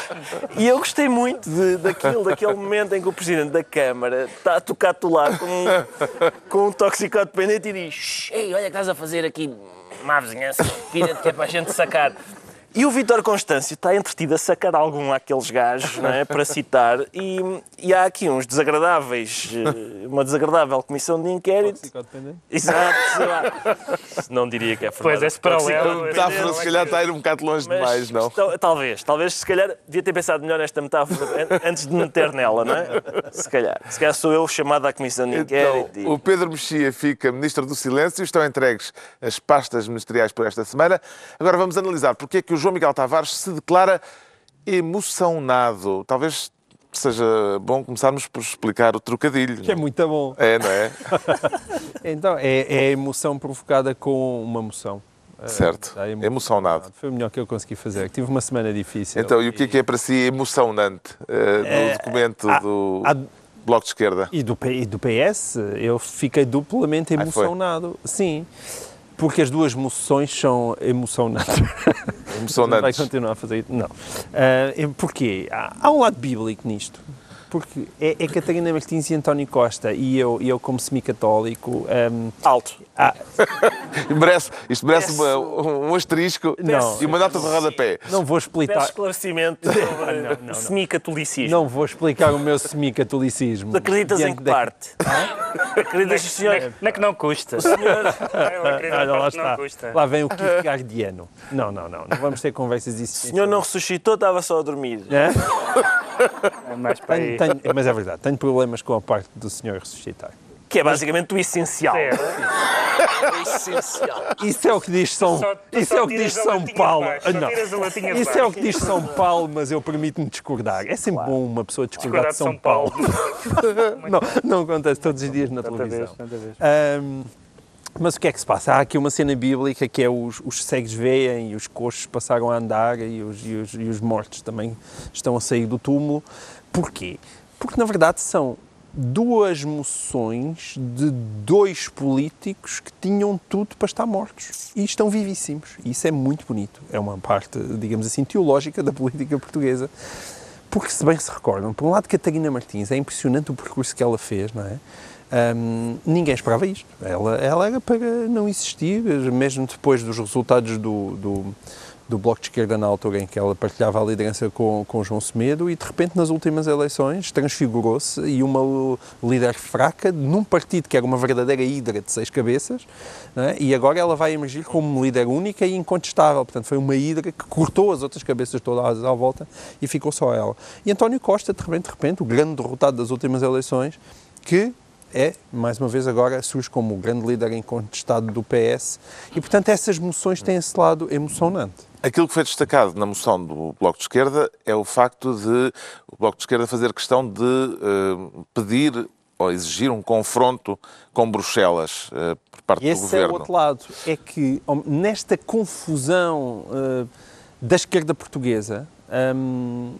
e eu gostei muito de- daquilo, daquele momento em que o Presidente da Câmara está a tocar-te lá com, um- com um toxicodependente e diz: "Shh, Ei, olha que estás a fazer aqui má vizinhança, pira-te que é para a gente sacar. E o Vítor Constâncio está entretido a sacar algum àqueles gajos, não é? para citar, e, e há aqui uns desagradáveis, eh, uma desagradável comissão de inquérito. Exato, sei lá. Não diria que é Pois, formada esse paralelo- metáfora, se calhar, está a ir um bocado longe Mas, demais, não? tal- Talvez, talvez, se calhar, devia ter pensado melhor nesta metáfora an- antes de meter nela, não é? Se calhar. Se calhar sou eu chamado à comissão de Então, inquérito. e- o Pedro Mexia fica Ministro do Silêncio, estão entregues as pastas ministeriais por esta semana. Agora vamos analisar porque é que o João Miguel Tavares se declara emocionado. Talvez seja bom começarmos por explicar o trocadilho. Que é muito bom. É, não é? Então, é, é a emoção provocada com uma emoção. Certo. Dá emo- Emocionado. Foi o melhor que eu consegui fazer. Tive uma semana difícil. Então, e o que é que é para si emocionante eh, no documento há- do Bloco de Esquerda? E do, PS, eu fiquei duplamente emocionado. Sim, porque as duas moções são emocionantes. Vai Emocionantes. continuar a fazer isso? Não. Ah, é- porquê? Há, há um lado bíblico nisto. Porque é, é Catarina Martins e António Costa, e eu, eu como semi-católico, ahm, Alto. Há- Merece, isto merece Peço- uma- um asterisco Não. e uma nota de rodapé. não vou Peço explicar, esclarecimento sobre não, não. semicatolicismo. não vou explicar o meu semi-catolicismo. Acreditas em que da- parte? Acreditas que o senhor... Não é que não custa. Olha, lá está. Não custa. Lá vem o Kierkegaardiano. Não, não, não. Não vamos ter conversas disso. O senhor não ressuscitou, estava só a dormir. É? É mais para. Tenho- tenho- mas é verdade, tenho problemas com a parte do senhor ressuscitar. Que é basicamente o essencial. É. O essencial. Isso é o que diz São, Só- isso é o que diz São Paulo. Ah, não. Isso é o que diz São Paulo, mas eu permito-me discordar. É sempre bom uma pessoa discordar Cuidado de São, Paulo. não, não acontece todos os dias na Tanta televisão. vez, vez. Ahm, mas o que é que se passa? Há aqui uma cena bíblica que é os, os cegos veem e os coxos passaram a andar e os, e, os, e os mortos também estão a sair do túmulo. Porquê? Porque na verdade são duas moções de dois políticos que tinham tudo para estar mortos e estão vivíssimos. Isso é muito bonito. É uma parte, digamos assim, teológica da política portuguesa. Porque, se bem se recordam, por um lado, Catarina Martins, é impressionante o percurso que ela fez, não é? Hum, ninguém esperava isto. Ela, ela era para não existir, mesmo depois dos resultados do, do, do Bloco de Esquerda na altura em que ela partilhava a liderança com, com João Semedo e, de repente, nas últimas eleições, transfigurou-se e uma líder fraca num partido que era uma verdadeira hidra de seis cabeças é? e agora ela vai emergir como líder única e incontestável. Portanto, foi uma hidra que cortou as outras cabeças todas à volta e ficou só ela. E António Costa, de repente, de repente, o grande derrotado das últimas eleições, que é, mais uma vez agora, surge como o grande líder incontestado do PS e, portanto, essas moções têm esse lado emocionante. Aquilo que foi destacado na moção do Bloco de Esquerda é o facto de o Bloco de Esquerda fazer questão de eh, pedir ou exigir um confronto com Bruxelas eh, por parte E do esse é o governo. outro lado, é que nesta confusão eh, da esquerda portuguesa, hum,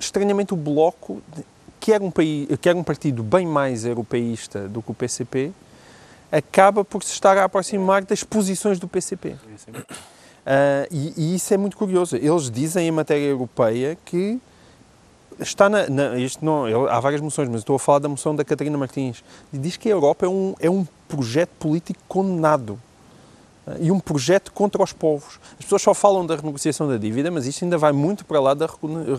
estranhamente o Bloco, que era, um país, que era um partido bem mais europeísta do que o PCP, acaba por se estar a aproximar das posições do PCP. Ah, e, e isso é muito curioso. Eles dizem em matéria europeia que está na, na- isto não, há várias moções, mas estou a falar da moção da Catarina Martins. Diz que a Europa é um, é um projeto político condenado. E um projeto contra os povos. As pessoas só falam da renegociação da dívida, mas isto ainda vai muito para lá da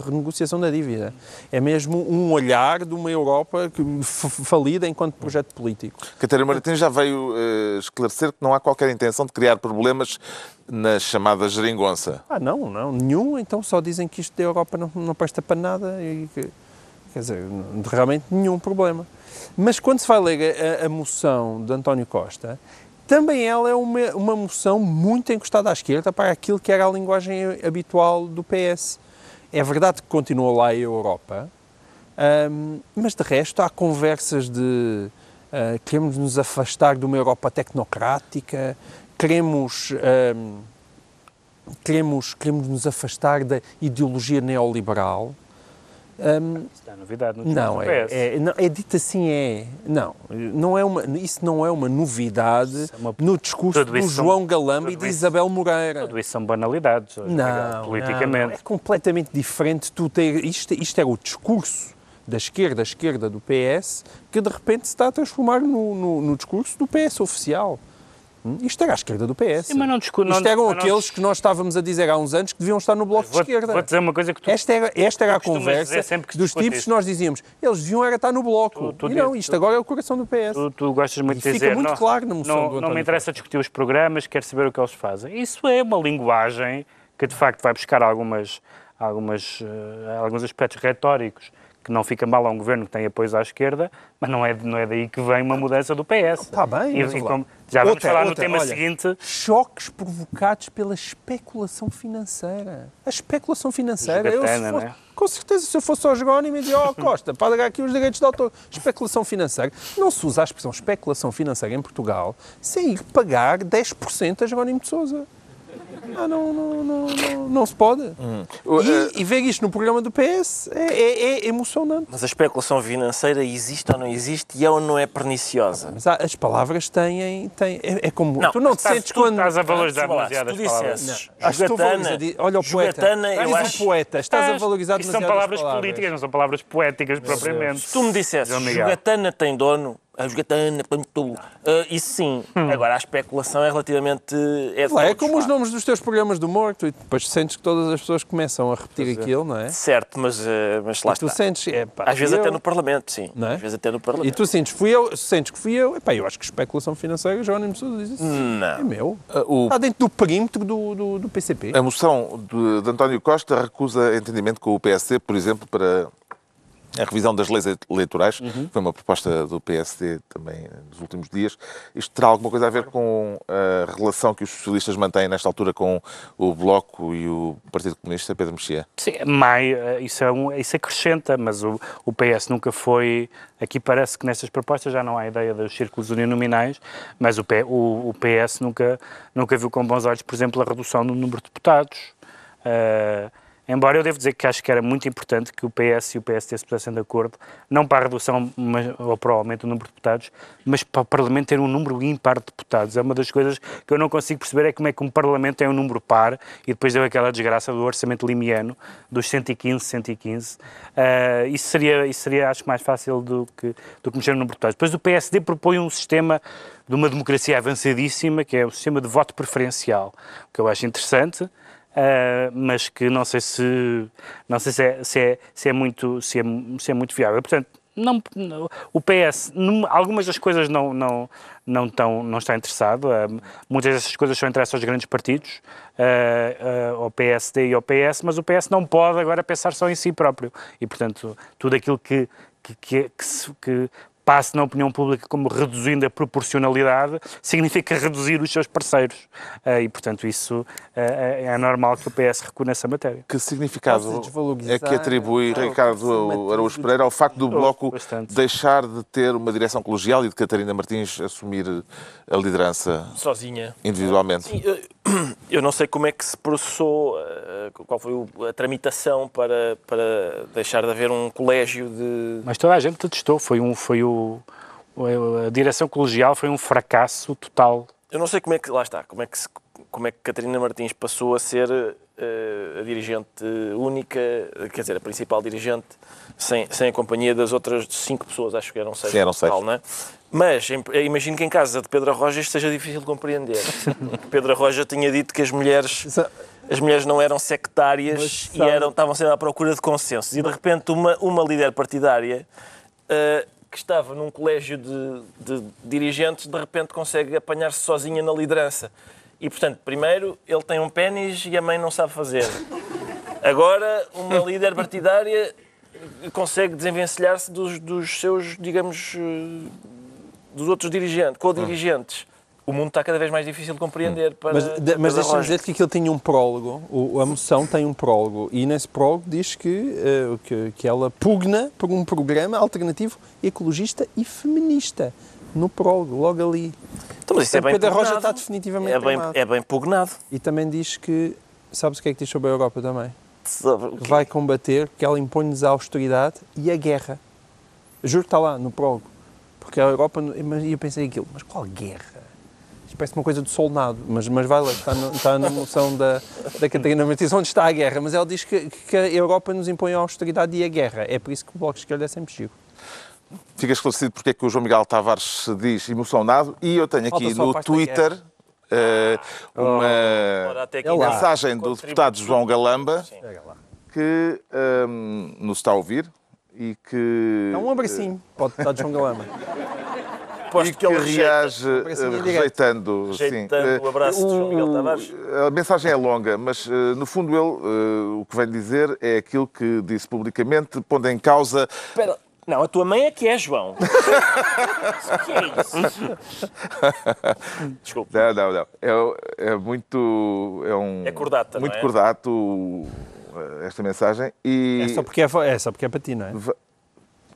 renegociação da dívida. É mesmo um olhar de uma Europa falida enquanto projeto político. Catarina Martins já veio uh, esclarecer que não há qualquer intenção de criar problemas na chamada geringonça. Ah, não, não, nenhum. Então só dizem que isto da Europa não, não presta para nada e que, quer dizer, realmente nenhum problema. Mas quando se vai ler a, a moção de António Costa, também ela é uma, uma moção muito encostada à esquerda para aquilo que era a linguagem habitual do PS. É verdade que continua lá a Europa, um, mas de resto há conversas de uh, queremos nos afastar de uma Europa tecnocrática, queremos, um, queremos, queremos nos afastar da ideologia neoliberal. Um, Isso é novidade no não, é, é, não, é dito assim, é. Não, não é uma, isso não é uma novidade é uma, no discurso do João Galamba e de Isabel Moreira. Tudo isso são banalidades, não, politicamente. Não, não, é completamente diferente tu ter. Isto, isto era o discurso da esquerda, esquerda do PS, que de repente se está a transformar no, no, no discurso do PS oficial. Hum? Isto era a esquerda do PS. Sim, mas não discu- Isto eram aqueles não... que nós estávamos a dizer há uns anos que deviam estar no bloco vou, de esquerda. Vou dizer uma coisa que tu, Esta era, esta era a conversa dos tipos que nós dizíamos. Eles deviam era estar no bloco. Tu, tu e não, isto tu, agora é o coração do PS. Tu, tu gostas muito e de dizer. Fica muito não, claro na moção não, Não me interessa discutir os programas, quero saber o que eles fazem. Isso é uma linguagem que de facto vai buscar algumas, algumas, uh, alguns aspectos retóricos que não fica mal a um governo que tem apoios à esquerda, mas não é, não é daí que vem uma mudança do PS. Está bem. E, e como, já vamos outra, falar outra, no tema olha, seguinte. Choques provocados pela especulação financeira. A especulação financeira. eu, fosse, né? Com certeza, se eu fosse ao Jerónimo e dizia, oh Costa, pagar aqui os direitos de autor. Especulação financeira. Não se usa a expressão especulação financeira em Portugal sem ir pagar 10% a Jerónimo de Souza. Ah, não, não, não, não, não se pode. Hum. E, eh, e, ver isto no programa do PS é, é, é, emocionante. Mas a especulação financeira existe ou não existe e é ou não é perniciosa? Mas há, as palavras têm. têm é, é como. Não, tu não te estás, sentes quando. Estás a valorizar demasiado as palavras. Jogatana, olha o poeta. Jogatana, acho... o poeta. Estás a valorizar demasiado são palavras, palavras políticas, não são palavras poéticas propriamente. Se tu me dissesses, Jogatana tem dono, a jogatana, uh, isso sim. Hum. Agora, a especulação é relativamente. É, Lá, é como os nomes dos teus programas do morto e depois sentes que todas as pessoas começam a repetir é. aquilo, não é? Certo, mas, uh, mas lá e tu está. sentes, é, pá, Às vezes eu... até no Parlamento, sim. Não é? Às vezes até no Parlamento. E tu sentes, fui eu, sentes que fui eu, epá, eu acho que especulação financeira, Jerónimo Sousa diz isso. Não. É meu. Uh, o... Está dentro do perímetro do, do, do PCP. A moção de, de António Costa recusa entendimento com o PSD, por exemplo, para a revisão das leis eleitorais uhum. foi uma proposta do PSD também nos últimos dias. Isto terá alguma coisa a ver com a relação que os socialistas mantêm nesta altura com o Bloco e o Partido Comunista, Pedro Mexia? Sim, mai, eh, isso, é um, isso acrescenta, mas o, o PS nunca foi. Aqui parece que nestas propostas já não há ideia dos círculos uninominais, mas o, o, o PS nunca, nunca viu com bons olhos, por exemplo, a redução do número de deputados. Uh, Embora eu devo dizer que acho que era muito importante que o PS e o PSD se pusessem de acordo, não para a redução ou para o aumento do número de deputados, mas para o Parlamento ter um número ímpar de deputados. É uma das coisas que eu não consigo perceber é como é que um Parlamento tem um número par e depois deu aquela desgraça do orçamento limiano dos 115, 115. Uh, isso, seria, isso seria, acho, mais fácil do que, do que mexer no número de deputados. Depois o PSD propõe um sistema de uma democracia avançadíssima, que é o sistema de voto preferencial, que eu acho interessante. Uh, mas que não sei se não sei se é, se é, se é muito se é, se é muito viável. Portanto, não, o PS, algumas das coisas não, não, não, tão, não está interessado, uh, muitas dessas coisas só interessam aos grandes partidos, uh, uh, ao PSD e ao PS, mas o PS não pode agora pensar só em si próprio. E, portanto, tudo aquilo que, que, que, que, que passe na opinião pública como reduzindo a proporcionalidade, significa reduzir os seus parceiros. Uh, e, portanto, isso uh, é normal que o PS recua nessa matéria. Que significado é que atribui Ricardo Araújo Pereira ao facto do Bloco Bastante. deixar de ter uma direção colegial e de Catarina Martins assumir a liderança sozinha, individualmente? Sim, eu, eu não sei como é que se processou, qual foi a tramitação para, para deixar de haver um colégio de... Mas toda a gente testou, foi, um, foi o a direção colegial foi um fracasso total. eu não sei como é que, lá está, como é que, se- como é que Catarina Martins passou a ser eh, a dirigente única, quer dizer, a principal dirigente, sem, sem a companhia das outras cinco pessoas, acho que eram seis. Sim, eram total, seis. não é? Mas eu imagino que em casa de Pedro Roja isto seja difícil de compreender. Pedro Roja tinha dito que as mulheres as mulheres não eram sectárias Mas e eram, estavam sempre à procura de consensos. E de repente uma, uma líder partidária eh, que estava num colégio de, de dirigentes de repente consegue apanhar-se sozinha na liderança. E portanto, primeiro ele tem um pênis e a mãe não sabe fazer. Agora uma líder partidária consegue desenvencilhar-se dos, dos seus, digamos, eh, dos outros dirigentes, co-dirigentes. O mundo está cada vez mais difícil de compreender para Mas, de- mas deixa-me dizer que aquilo tinha um prólogo, o- a moção tem um prólogo, e nesse prólogo diz que, eh, que, que ela pugna por um programa alternativo ecologista e feminista. No prólogo, logo ali. Então, mas isso é bem Pedro pugnado. está definitivamente é bem, é bem pugnado. E também diz que, sabes o que é que diz sobre a Europa também? Sobre? Vai combater, que ela impõe-nos a austeridade e a guerra. Juro que está lá, no prólogo. Porque a Europa, mas eu pensei aquilo, mas qual guerra? Isto parece uma coisa do soldado, mas, mas vai lá, está, no- está na moção da, da Catarina Martins, onde está a guerra. Mas ela diz que, que a Europa nos impõe a austeridade e a guerra. É por isso que o Bloco de Esquerda é sempre chico. Fica esclarecido porque é que o João Miguel Tavares se diz emocionado e eu tenho aqui no Twitter eh, uma É mensagem do deputado João Galamba Sim. que ehm, nos está a ouvir e que, É um abracinho, pode estar de João Galama. e que que ele rejeita, reage eh, direto. rejeitando, rejeitando sim. o abraço de João Miguel O- Tavares. A mensagem é longa, mas eh, no fundo ele eh, o que vem dizer é aquilo que disse publicamente, pondo em causa Espera, não, a tua mãe é que é, João. o que é isso? Desculpe. Não, não, não. É, é muito. É, um, É cordata, não Muito é? cordato uh, esta mensagem. E É só porque é, é, só porque é para ti, não é?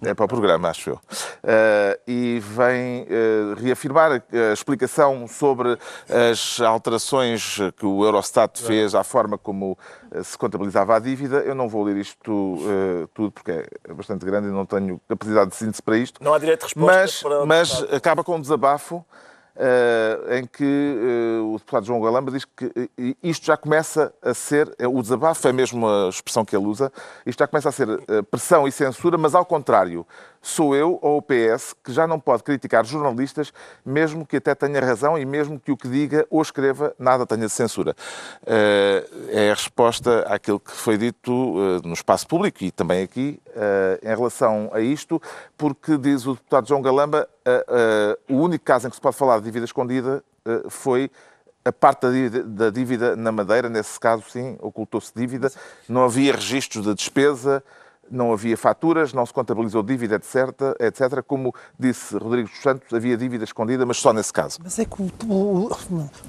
É para o programa, acho eu. Uh, e vem uh, reafirmar a explicação sobre as alterações que o Eurostat fez à forma como uh, se contabilizava a dívida. Eu não vou ler isto tudo porque é bastante grande e não tenho capacidade de síntese para isto. Não há direito de resposta Mas, para mas acaba com um desabafo eh, em que eh, o deputado João Galamba diz que eh, isto já começa a ser, eh, o desabafo é mesmo a expressão que ele usa, isto já começa a ser eh, pressão e censura, mas ao contrário, sou eu ou o PS que já não pode criticar jornalistas, mesmo que até tenha razão e mesmo que o que diga ou escreva nada tenha de censura. Eh, é a resposta àquilo que foi dito eh, no espaço público e também aqui eh, em relação a isto, porque diz o deputado João Galamba, o único caso em que se pode falar de dívida escondida foi a parte da dívida, da dívida na Madeira, nesse caso, sim, ocultou-se dívida, não havia registros de despesa, não havia faturas, não se contabilizou dívida, etc, etc. Como disse Rodrigo dos Santos, havia dívida escondida, mas só nesse caso. Mas é que o, o,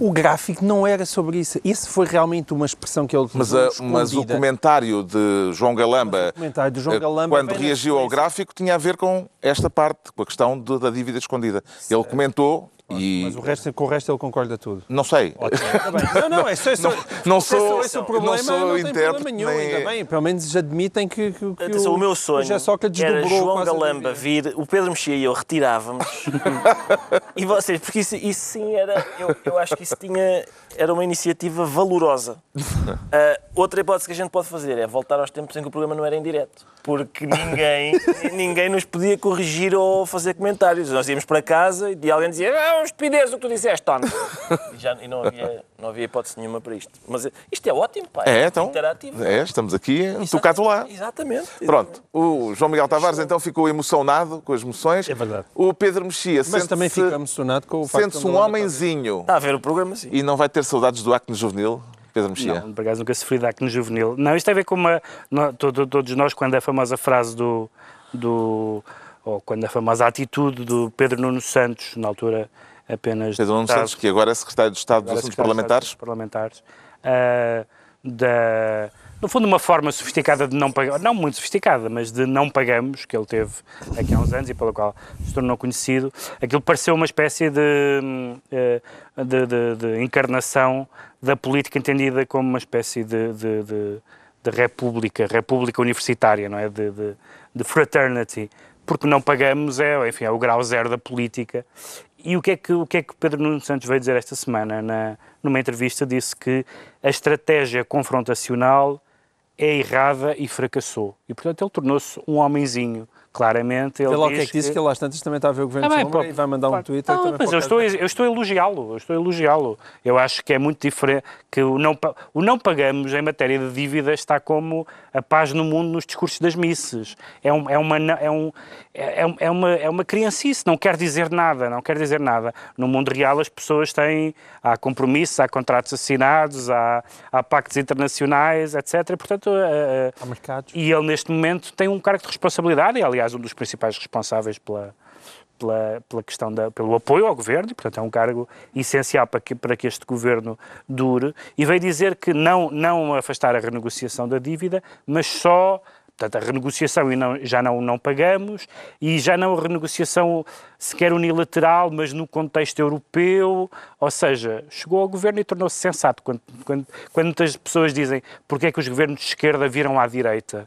o gráfico não era sobre isso. Isso foi realmente uma expressão que ele Mas, usou a- mas o comentário de João Galamba, de João eh, Galamba quando reagiu ao gráfico, tinha a ver com esta parte, com a questão de- da dívida escondida. Ele comentou e... Mas o resto, com o resto ele concorda tudo. Não sei. Tá. Não, não, é só, é só, não se é só sou- esse o não problema, sou não, tem intérprete, problema nenhum. nem- Ainda bem, pelo menos admitem que, que, que Atenção, o meu sonho Sócrates era João Galamba vir, o Pedro Mexia e eu retirávamos. e vocês, porque isso, isso sim era, eu, eu acho que isso tinha, era uma iniciativa valorosa. Ah, outra hipótese que a gente pode fazer é voltar aos tempos em que o programa não era em direto. Porque ninguém, ninguém nos podia corrigir ou fazer comentários. Nós íamos para casa e alguém dizia ah, é estupidez o que tu disseste, Tony. E, já, e não, havia, não havia hipótese nenhuma para isto. Mas isto é ótimo, pá. É, então. Interativo. É, estamos aqui, tu cá, tu lá. Exatamente. Pronto, o João Miguel Tavares então ficou emocionado com as moções. É verdade. O Pedro Mexia Mas sente-se também fica emocionado com o facto sente-se um homenzinho Está a ver o programa, sim. e não vai ter saudades do acne juvenil, Pedro Mexia. Não, por acaso nunca sofri de acne juvenil. Não, isto tem a ver com uma. todos nós, quando a famosa frase do. do ou quando a famosa atitude do Pedro Nuno Santos, na altura apenas. Pedro Nuno Santos, que agora é secretário de Estado dos agora Assuntos Parlamentares. Parlamentares, ah, da, no fundo, uma forma sofisticada de não pagar, não muito sofisticada, mas de não pagamos, que ele teve aqui há uns anos e pela qual se tornou conhecido, aquilo pareceu uma espécie de, eh, de, de- de encarnação da política entendida como uma espécie de, república, república universitária, não é? De fraternity. Porque não pagamos é, enfim, é o grau zero da política. e o que, é que, o que é que Pedro Nuno Santos veio dizer esta semana? Na, numa entrevista disse que a estratégia confrontacional é errada e fracassou. E, portanto, ele tornou-se um homenzinho claramente. Ele lá o diz que é que disse que ele às tantas também está a ver o governo Ah, de bem, e vai mandar um Twitter não, mas eu estou, eu estou a elogiá-lo, eu estou a elogiá-lo. Eu acho que é muito diferente, que o não, o não pagamos em matéria de dívida está como a paz no mundo nos discursos das missas. É, um, é, uma, é, um, é, um- é uma, é uma criancice, não quer dizer nada, não quer dizer nada. No mundo real as pessoas têm, há compromissos, há contratos assinados, há, há pactos internacionais, etc. Portanto, eh, Há mercados. e ele, neste momento, tem um cargo de responsabilidade, e, aliás, um dos principais responsáveis pela, pela, pela questão da, pelo apoio ao governo, e, portanto, é um cargo essencial para que, para que este governo dure. E veio dizer que não, não afastar a renegociação da dívida, mas só. Portanto, a renegociação e não, já não, não pagamos, e já não a renegociação sequer unilateral, mas no contexto europeu. Ou seja, chegou ao governo e tornou-se sensato. Quando, quando, quando muitas pessoas dizem porque é que os governos de esquerda viram à direita,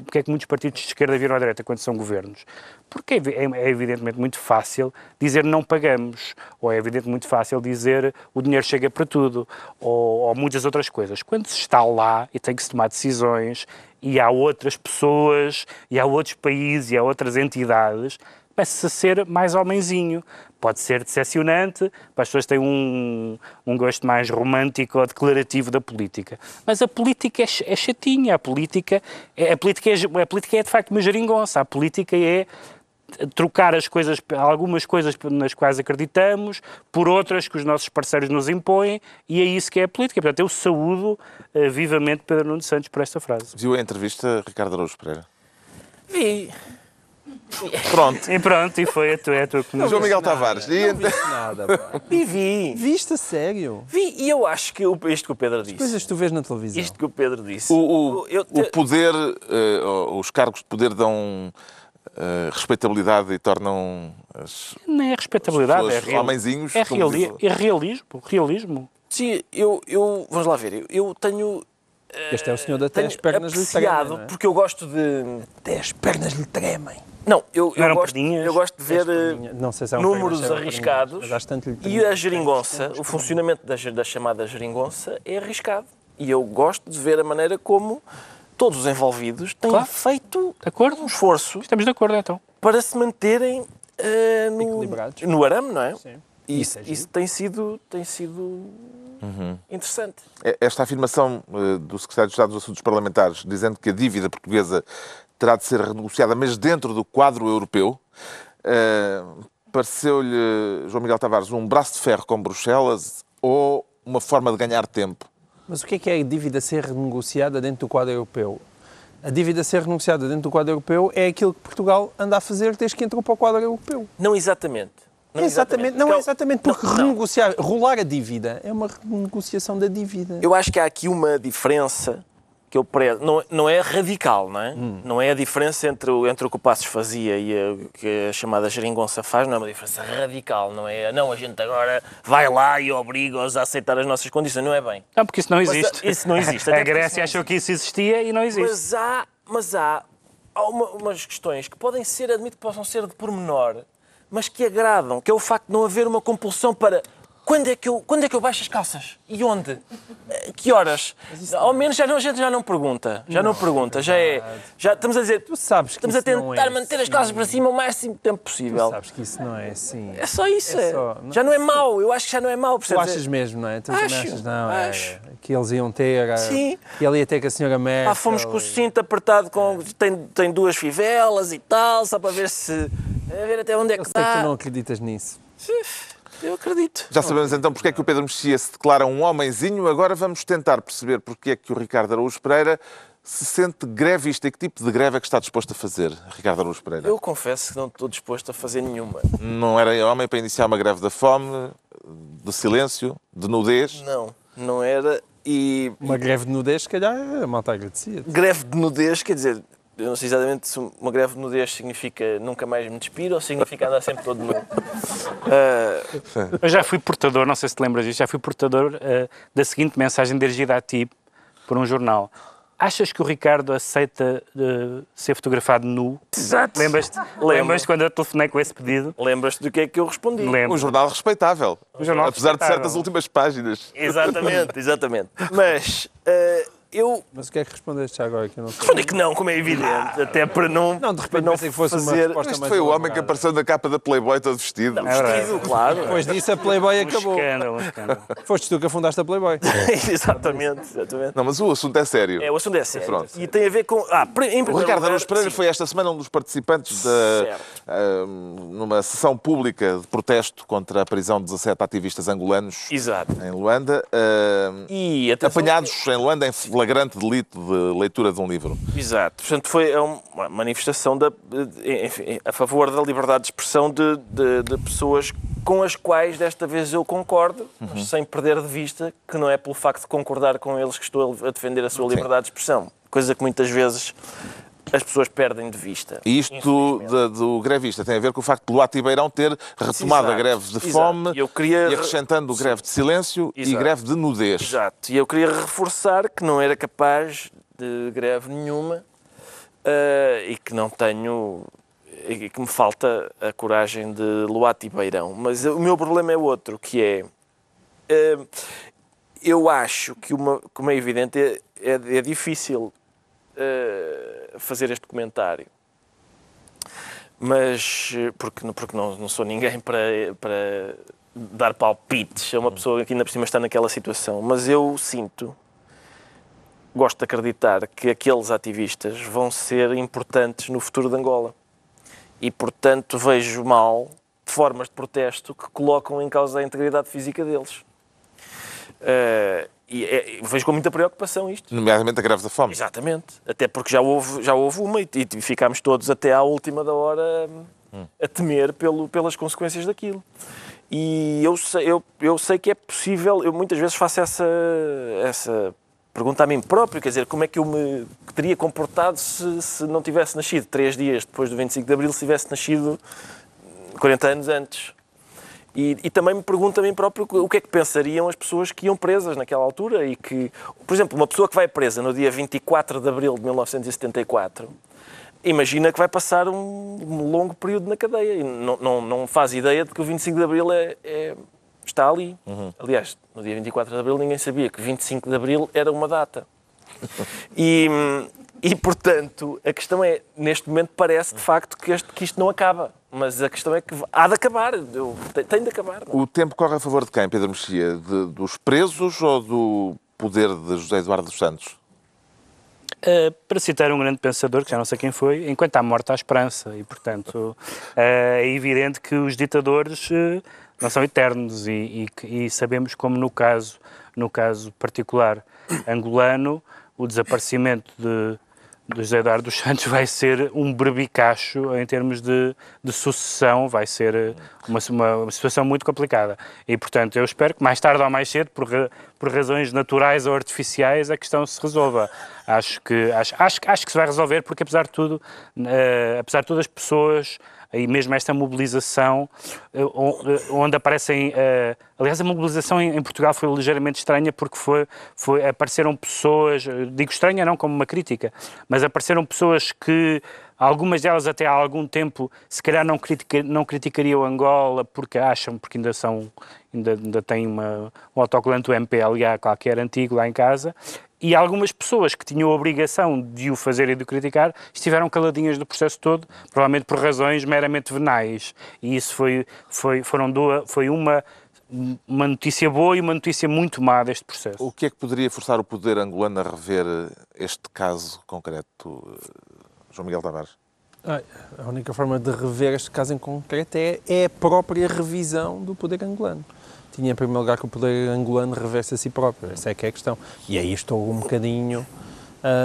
porque é que muitos partidos de esquerda viram à direita quando são governos? Porque é, é- é evidentemente muito fácil dizer não pagamos, ou é evidentemente muito fácil dizer o dinheiro chega para tudo, ou, ou muitas outras coisas. Quando se está lá e tem que se tomar decisões, e há outras pessoas, e há outros países, e há outras entidades, começa a ser mais homenzinho. Pode ser decepcionante, as pessoas têm um, um gosto mais romântico ou declarativo da política. Mas a política é, é chatinha, a política é, a, política é, a política é de facto uma geringonça, a política é trocar as coisas, algumas coisas nas quais acreditamos, por outras que os nossos parceiros nos impõem, e é isso que é a política. Portanto, eu saúdo eh, vivamente Pedro Nuno Santos por esta frase. Viu a entrevista Ricardo Araújo Pereira? Vi. Pronto. E pronto, e foi a tua, é a tua comunidade. João Miguel Tavares. E, Não viste nada, pá. E vi. Viste a sério? Vi. E eu acho que o- isto que o Pedro disse. Coisas que tu vês na televisão. Isto que o Pedro disse. o, o, eu o te- poder, eh, os cargos de poder dão eh, respeitabilidade e tornam as Não é respeitabilidade, pessoas é, real, homenzinhos, é, como reali diz é realismo. Realismo. Sim, eu, eu. Vamos lá ver. Eu, eu tenho. Este é o senhor da tenho até as pernas lhe tremem, é? porque eu gosto de. Até as pernas lhe tremem. Não, eu, eu, eram gosto, eu gosto de ver Não sei se é um números é arriscados perninhas, mas às tanto lhe e a geringonça, o funcionamento da, da chamada geringonça é arriscado. E eu gosto de ver a maneira como todos os envolvidos têm Claro. feito De acordo? um esforço Estamos de acordo, então. para se manterem eh, no, Equilibrados. no arame, não é? Sim. E Isso isso, é tem sido, tem sido interessante. É, Esta afirmação eh, do Secretário de Estado dos Assuntos Parlamentares, dizendo que a dívida portuguesa terá de ser renegociada, mas dentro do quadro europeu, eh, pareceu-lhe, João Miguel Tavares, um braço de ferro com Bruxelas ou uma forma de ganhar tempo? Mas o que é que é a dívida ser renegociada dentro do quadro europeu? A dívida ser renegociada dentro do quadro europeu é aquilo que Portugal anda a fazer desde que entrou para o quadro europeu. Não exatamente. Não exatamente, não é Porque exatamente porque não, não. renegociar, rolar a dívida é uma renegociação da dívida. Eu acho que há aqui uma diferença que eu prezo. Não, não é radical, não é? Hum. Não é a diferença entre o, entre o que o Passos fazia e o que a chamada geringonça faz, não é uma diferença radical, não é? Não, a gente agora vai lá e obriga-os a aceitar as nossas condições, não é bem. Não, porque isso não Mas, existe. isso não existe. A Grécia achou que isso existia e não existe. Mas há, mas há, há uma- umas questões que podem ser, admito que possam ser de pormenor, mas que agradam, que é o facto de não haver uma compulsão para quando é que eu, quando é que eu baixo as calças? E onde? Eh, Que horas? Ao menos já não, a gente já não pergunta. Já não, pergunta. Já é. Já estamos a dizer. Tu sabes que Estamos a isso não tentar é manter as assim. calças para cima o máximo tempo Tu possível. sabes que isso não é assim. É só isso. É é. só- Já não é mau. Eu acho que já não é mau. Tu achas mesmo, não é? Tu Acho, achas, não, é, acho. que eles iam ter, Sim. que ele ia ter com a senhora Merkel. Ah, fomos com o cinto apertado, com, tem, tem duas fivelas e tal, só para ver se. A ver até onde é Eu que sei que tu não acreditas nisso. Eu acredito. Já sabemos então porque é que o Pedro Mexia se declara um homenzinho. Agora vamos tentar perceber porque é que o Ricardo Araújo Pereira se sente grevista e que tipo de greve é que está disposto a fazer, Ricardo Araújo Pereira. Eu confesso que não estou disposto a fazer nenhuma. Não era homem para iniciar uma greve da fome, de silêncio, de nudez? Não, não era. E Uma greve de nudez, se calhar, a malta agradecia. greve de nudez, quer dizer, eu não sei exatamente se uma greve de nudez significa nunca mais me despir ou significa andar sempre todo nu. Ah, Eu já fui portador, não sei se te lembras disto, já fui portador eh, da seguinte mensagem dirigida a ti por um jornal. Achas que o Ricardo aceita uh, ser fotografado nu? Exato. Lembras-te. Lembras quando eu telefonei com esse pedido? Lembras-te do que é que eu respondi? Lembro. Um jornal respeitável. Um jornal Apesar de respeitável. certas últimas páginas. Exatamente, exatamente. Mas eh, eu Mas o que é que respondeste já agora que eu não sei? respondi que não, como é evidente, até para não. Não, de repente não pensei que fosse uma fazer... resposta Este mais foi o homem que apareceu na capa da Playboy todo vestido. Não, verdade. vestido, claro. Depois disso a Playboy Um acabou. escândalo, um escândalo. Foste tu que afundaste a Playboy. exatamente, exatamente. Não, mas o assunto é sério. É, o assunto é sério. Pronto. E tem a ver com. Ah, em O Ricardo Araújo Pereira foi esta semana um dos participantes da, ah, numa sessão pública de protesto contra a prisão de 17 ativistas angolanos Exato. em Luanda, ah, E atenção- apanhados em Luanda em flagrante delito de leitura de um livro. Exato. Portanto, foi uma manifestação da, de- enfim, a favor da liberdade de expressão de, de- de pessoas com as quais desta vez eu concordo, mas sem perder de vista que não é pelo facto de concordar com eles que estou a defender a sua liberdade de expressão. Coisa que muitas vezes as pessoas perdem de vista. E isto do grevista tem a ver com o facto de Luati Beirão ter retomado a Exato, greve de exato. fome Eu queria- e acrescentando greve de silêncio e Exato. greve de nudez. Exato. E eu queria reforçar que não era capaz de greve nenhuma eh, e que não tenho. e que me falta a coragem de Luati Beirão. Mas o meu problema é outro, que é. eh, eu acho que, uma, como é evidente, é, é, é difícil fazer este comentário. Mas, eh, porque, não- porque não, não sou ninguém para, para dar palpites a uma pessoa que ainda por cima está naquela situação. Mas eu sinto, gosto de acreditar, que aqueles ativistas vão ser importantes no futuro de Angola. E, portanto, vejo mal formas de protesto que colocam em causa a integridade física deles. Eh, e é- vejo com muita preocupação isto. Nomeadamente a greve da fome. Exatamente. Até porque já houve, já houve uma e, e ficámos todos até à última da hora hum, a temer pelo, pelas consequências daquilo. E eu sei, eu, eu sei que é possível, eu muitas vezes faço essa, essa pergunta a mim próprio, quer dizer, como é que eu me teria comportado se, se não tivesse nascido três dias depois do 25 de Abril, se tivesse nascido 40 anos antes. E, e também me pergunto a mim próprio o que é que pensariam as pessoas que iam presas naquela altura e que, por exemplo, uma pessoa que vai presa no dia 24 de abril de 1974, imagina que vai passar um, longo período na cadeia e não, não, não faz ideia de que o 25 de abril é, é- está ali. Aliás, no dia 24 de abril ninguém sabia que 25 de abril era uma data. E, e, portanto, a questão é, neste momento parece de facto que, este, que isto não acaba. Mas a questão é que há de acabar. Eu, tem, de acabar. não é? O tempo corre a favor de quem, Pedro Mexia? De- dos presos ou do poder de José Eduardo dos Santos? Uh, para citar um grande pensador, que já não sei quem foi, enquanto há morte há esperança. E, portanto, uh, é evidente que os ditadores uh, não são eternos e, e e sabemos como no caso, no caso particular angolano, o desaparecimento de, de José Eduardo dos Santos vai ser um berbicacho em termos de, de sucessão, vai ser uh, uma, uma, situação muito complicada. E, portanto, eu espero que mais tarde ou mais cedo, por, por razões naturais ou artificiais, a questão se resolva. Acho que, acho, acho, acho que se vai resolver porque, apesar de tudo, eh, apesar de todas as pessoas e mesmo esta mobilização, eh, eh, onde aparecem. eh, aliás, a mobilização em, Portugal foi ligeiramente estranha porque foi, foi, apareceram pessoas, digo estranha não como uma crítica, mas apareceram pessoas que. Algumas delas até há algum tempo se calhar não, critica, não criticariam Angola porque acham, porque ainda são, ainda, ainda têm uma, um autocolante MPLA qualquer antigo lá em casa, e algumas pessoas que tinham a obrigação de o fazer e de o criticar estiveram caladinhas do processo todo, provavelmente por razões meramente venais. E isso foi, foi, foram duas, foi uma, uma notícia boa e uma notícia muito má deste processo. O que é que poderia forçar o poder angolano a rever eh, este caso concreto, eh, João Miguel Tavares? A única forma de rever este caso em concreto é, é a própria revisão do poder angolano. Tinha em primeiro lugar que o poder angolano revesse a si próprio, essa é que é a questão. E aí estou um bocadinho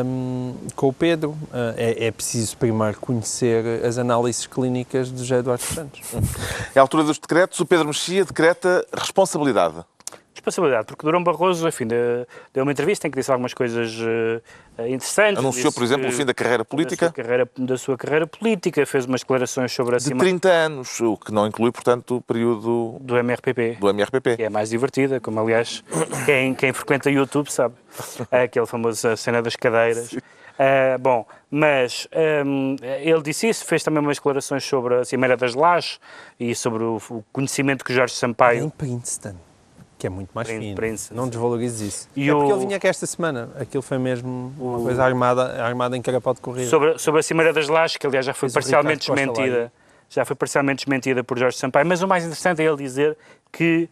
hum, com o Pedro. Ah, é, é preciso primeiro conhecer as análises clínicas de José Eduardo Santos. É a altura dos decretos. O Pedro Mexia decreta responsabilidade. Responsabilidade, porque Durão Barroso, enfim, deu, deu uma entrevista em que disse algumas coisas uh, interessantes. Anunciou, por exemplo, o fim da carreira política? Da sua carreira, da sua carreira política, fez umas declarações sobre a De 30 anos, o que não inclui, portanto, o período do MRPP. Do MRPP. Que é mais divertida, como aliás quem, quem frequenta YouTube sabe. É aquele famoso cena das cadeiras. Uh, bom, mas um, ele disse isso, fez também umas declarações sobre a Cimeira das Lajes e sobre o, o conhecimento que Jorge Sampaio... Em Princeton, que é muito mais Prin fino. Princeton. Não desvalorizes isso. E é o- porque ele vinha cá esta semana. Aquilo foi mesmo uma coisa armada, armada em carapau de corrida. sobre, sobre a Cimeira das Lajes, que aliás já foi Fez parcialmente desmentida, já foi parcialmente desmentida por Jorge Sampaio, mas o mais interessante é ele dizer que,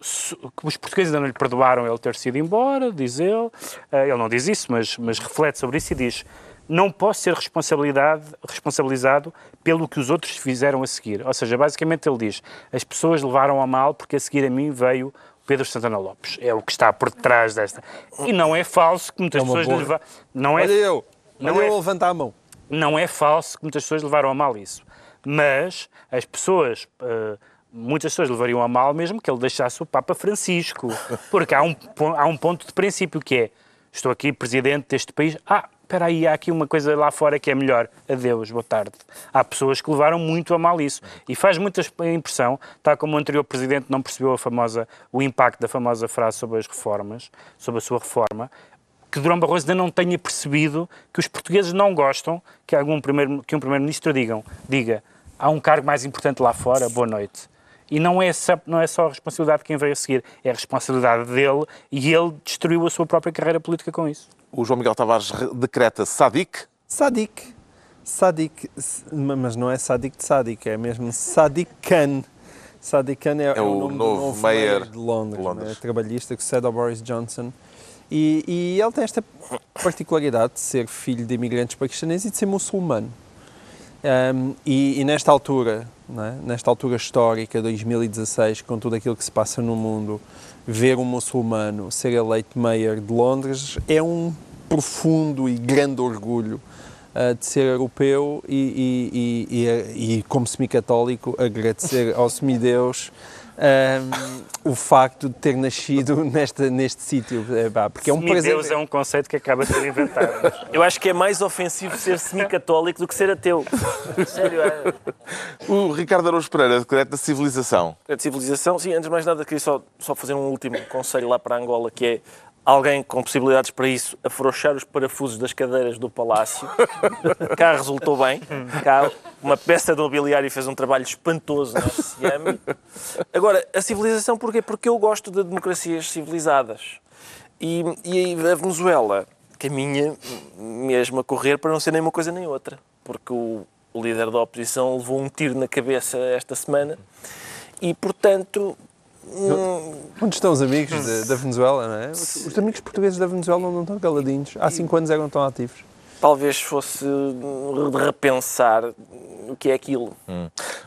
su- que os portugueses ainda não lhe perdoaram ele ter sido embora, diz ele. Eh, ele não diz isso, mas, mas reflete sobre isso e diz não posso ser responsabilidade, responsabilizado pelo que os outros fizeram a seguir. Ou seja, basicamente ele diz as pessoas levaram a mal porque a seguir a mim veio Pedro Santana Lopes. É o que está por detrás desta. E não é falso que muitas É pessoas boa- leva... Não é Olha eu! Não Olha é- eu levantar a mão. não é falso que muitas pessoas levaram a mal isso. Mas as pessoas, eh, muitas pessoas levariam a mal mesmo que ele deixasse o Papa Francisco. Porque há um, há um ponto de princípio que é, estou aqui presidente deste país, ah, espera aí, há aqui uma coisa lá fora que é melhor. Adeus, boa tarde. Há pessoas que levaram muito a mal isso. E faz muita impressão, tal como o anterior presidente não percebeu a famosa, o impacto da famosa frase sobre as reformas, sobre a sua reforma, que Durão Barroso ainda não tenha percebido que os portugueses não gostam que, algum primeiro, que um primeiro-ministro digam, diga há um cargo mais importante lá fora, boa noite. E não é, só, não é só a responsabilidade de quem veio a seguir, é a responsabilidade dele e ele destruiu a sua própria carreira política com isso. O João Miguel Tavares re- decreta Sadik. Sadik. Sadik. Mas não é Sadik de Sadik, é mesmo Sadik Khan. Sadik Khan é, é o o nome novo novo mayor de Londres, de Londres. né? trabalhista que sucede ao Boris Johnson. E, e ele tem esta particularidade de ser filho de imigrantes paquistaneses e de ser muçulmano. Um, e, e nesta altura, é? nesta altura histórica, 2016, com tudo aquilo que se passa no mundo, ver um muçulmano ser eleito mayor de Londres é um profundo e grande orgulho uh, de ser europeu e, e- e- e- como semi-católico, agradecer ao semideus um, o facto de ter nascido nesta, neste sítio, É, porque é um Deus presente. é um conceito que acaba de ser inventado. Eu acho que é mais ofensivo ser semi-católico do que ser ateu. Sério, é. O Ricardo Araújo Pereira decreta civilização. A civilização, sim, antes de mais nada, queria só, só fazer um último conselho lá para Angola, que é alguém com possibilidades para isso, afrouxar os parafusos das cadeiras do palácio. Cá resultou bem. Cá uma peça de mobiliário fez um trabalho espantoso neste Siame. Agora, a civilização porquê? Porque eu gosto de democracias civilizadas. E, e a Venezuela caminha mesmo a correr para não ser nem uma coisa nem outra. Porque o, o líder da oposição levou um tiro na cabeça esta semana e, portanto, Onde estão os amigos da, da Venezuela, não é? Os, os amigos portugueses da Venezuela não estão caladinhos. Há cinco anos eram tão ativos. talvez fosse de repensar o que é aquilo.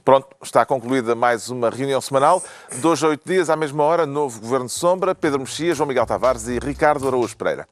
Pronto, está concluída mais uma reunião semanal. De hoje a oito dias, à mesma hora, novo Governo de Sombra, Pedro Mexia, João Miguel Tavares e Ricardo Araújo Pereira.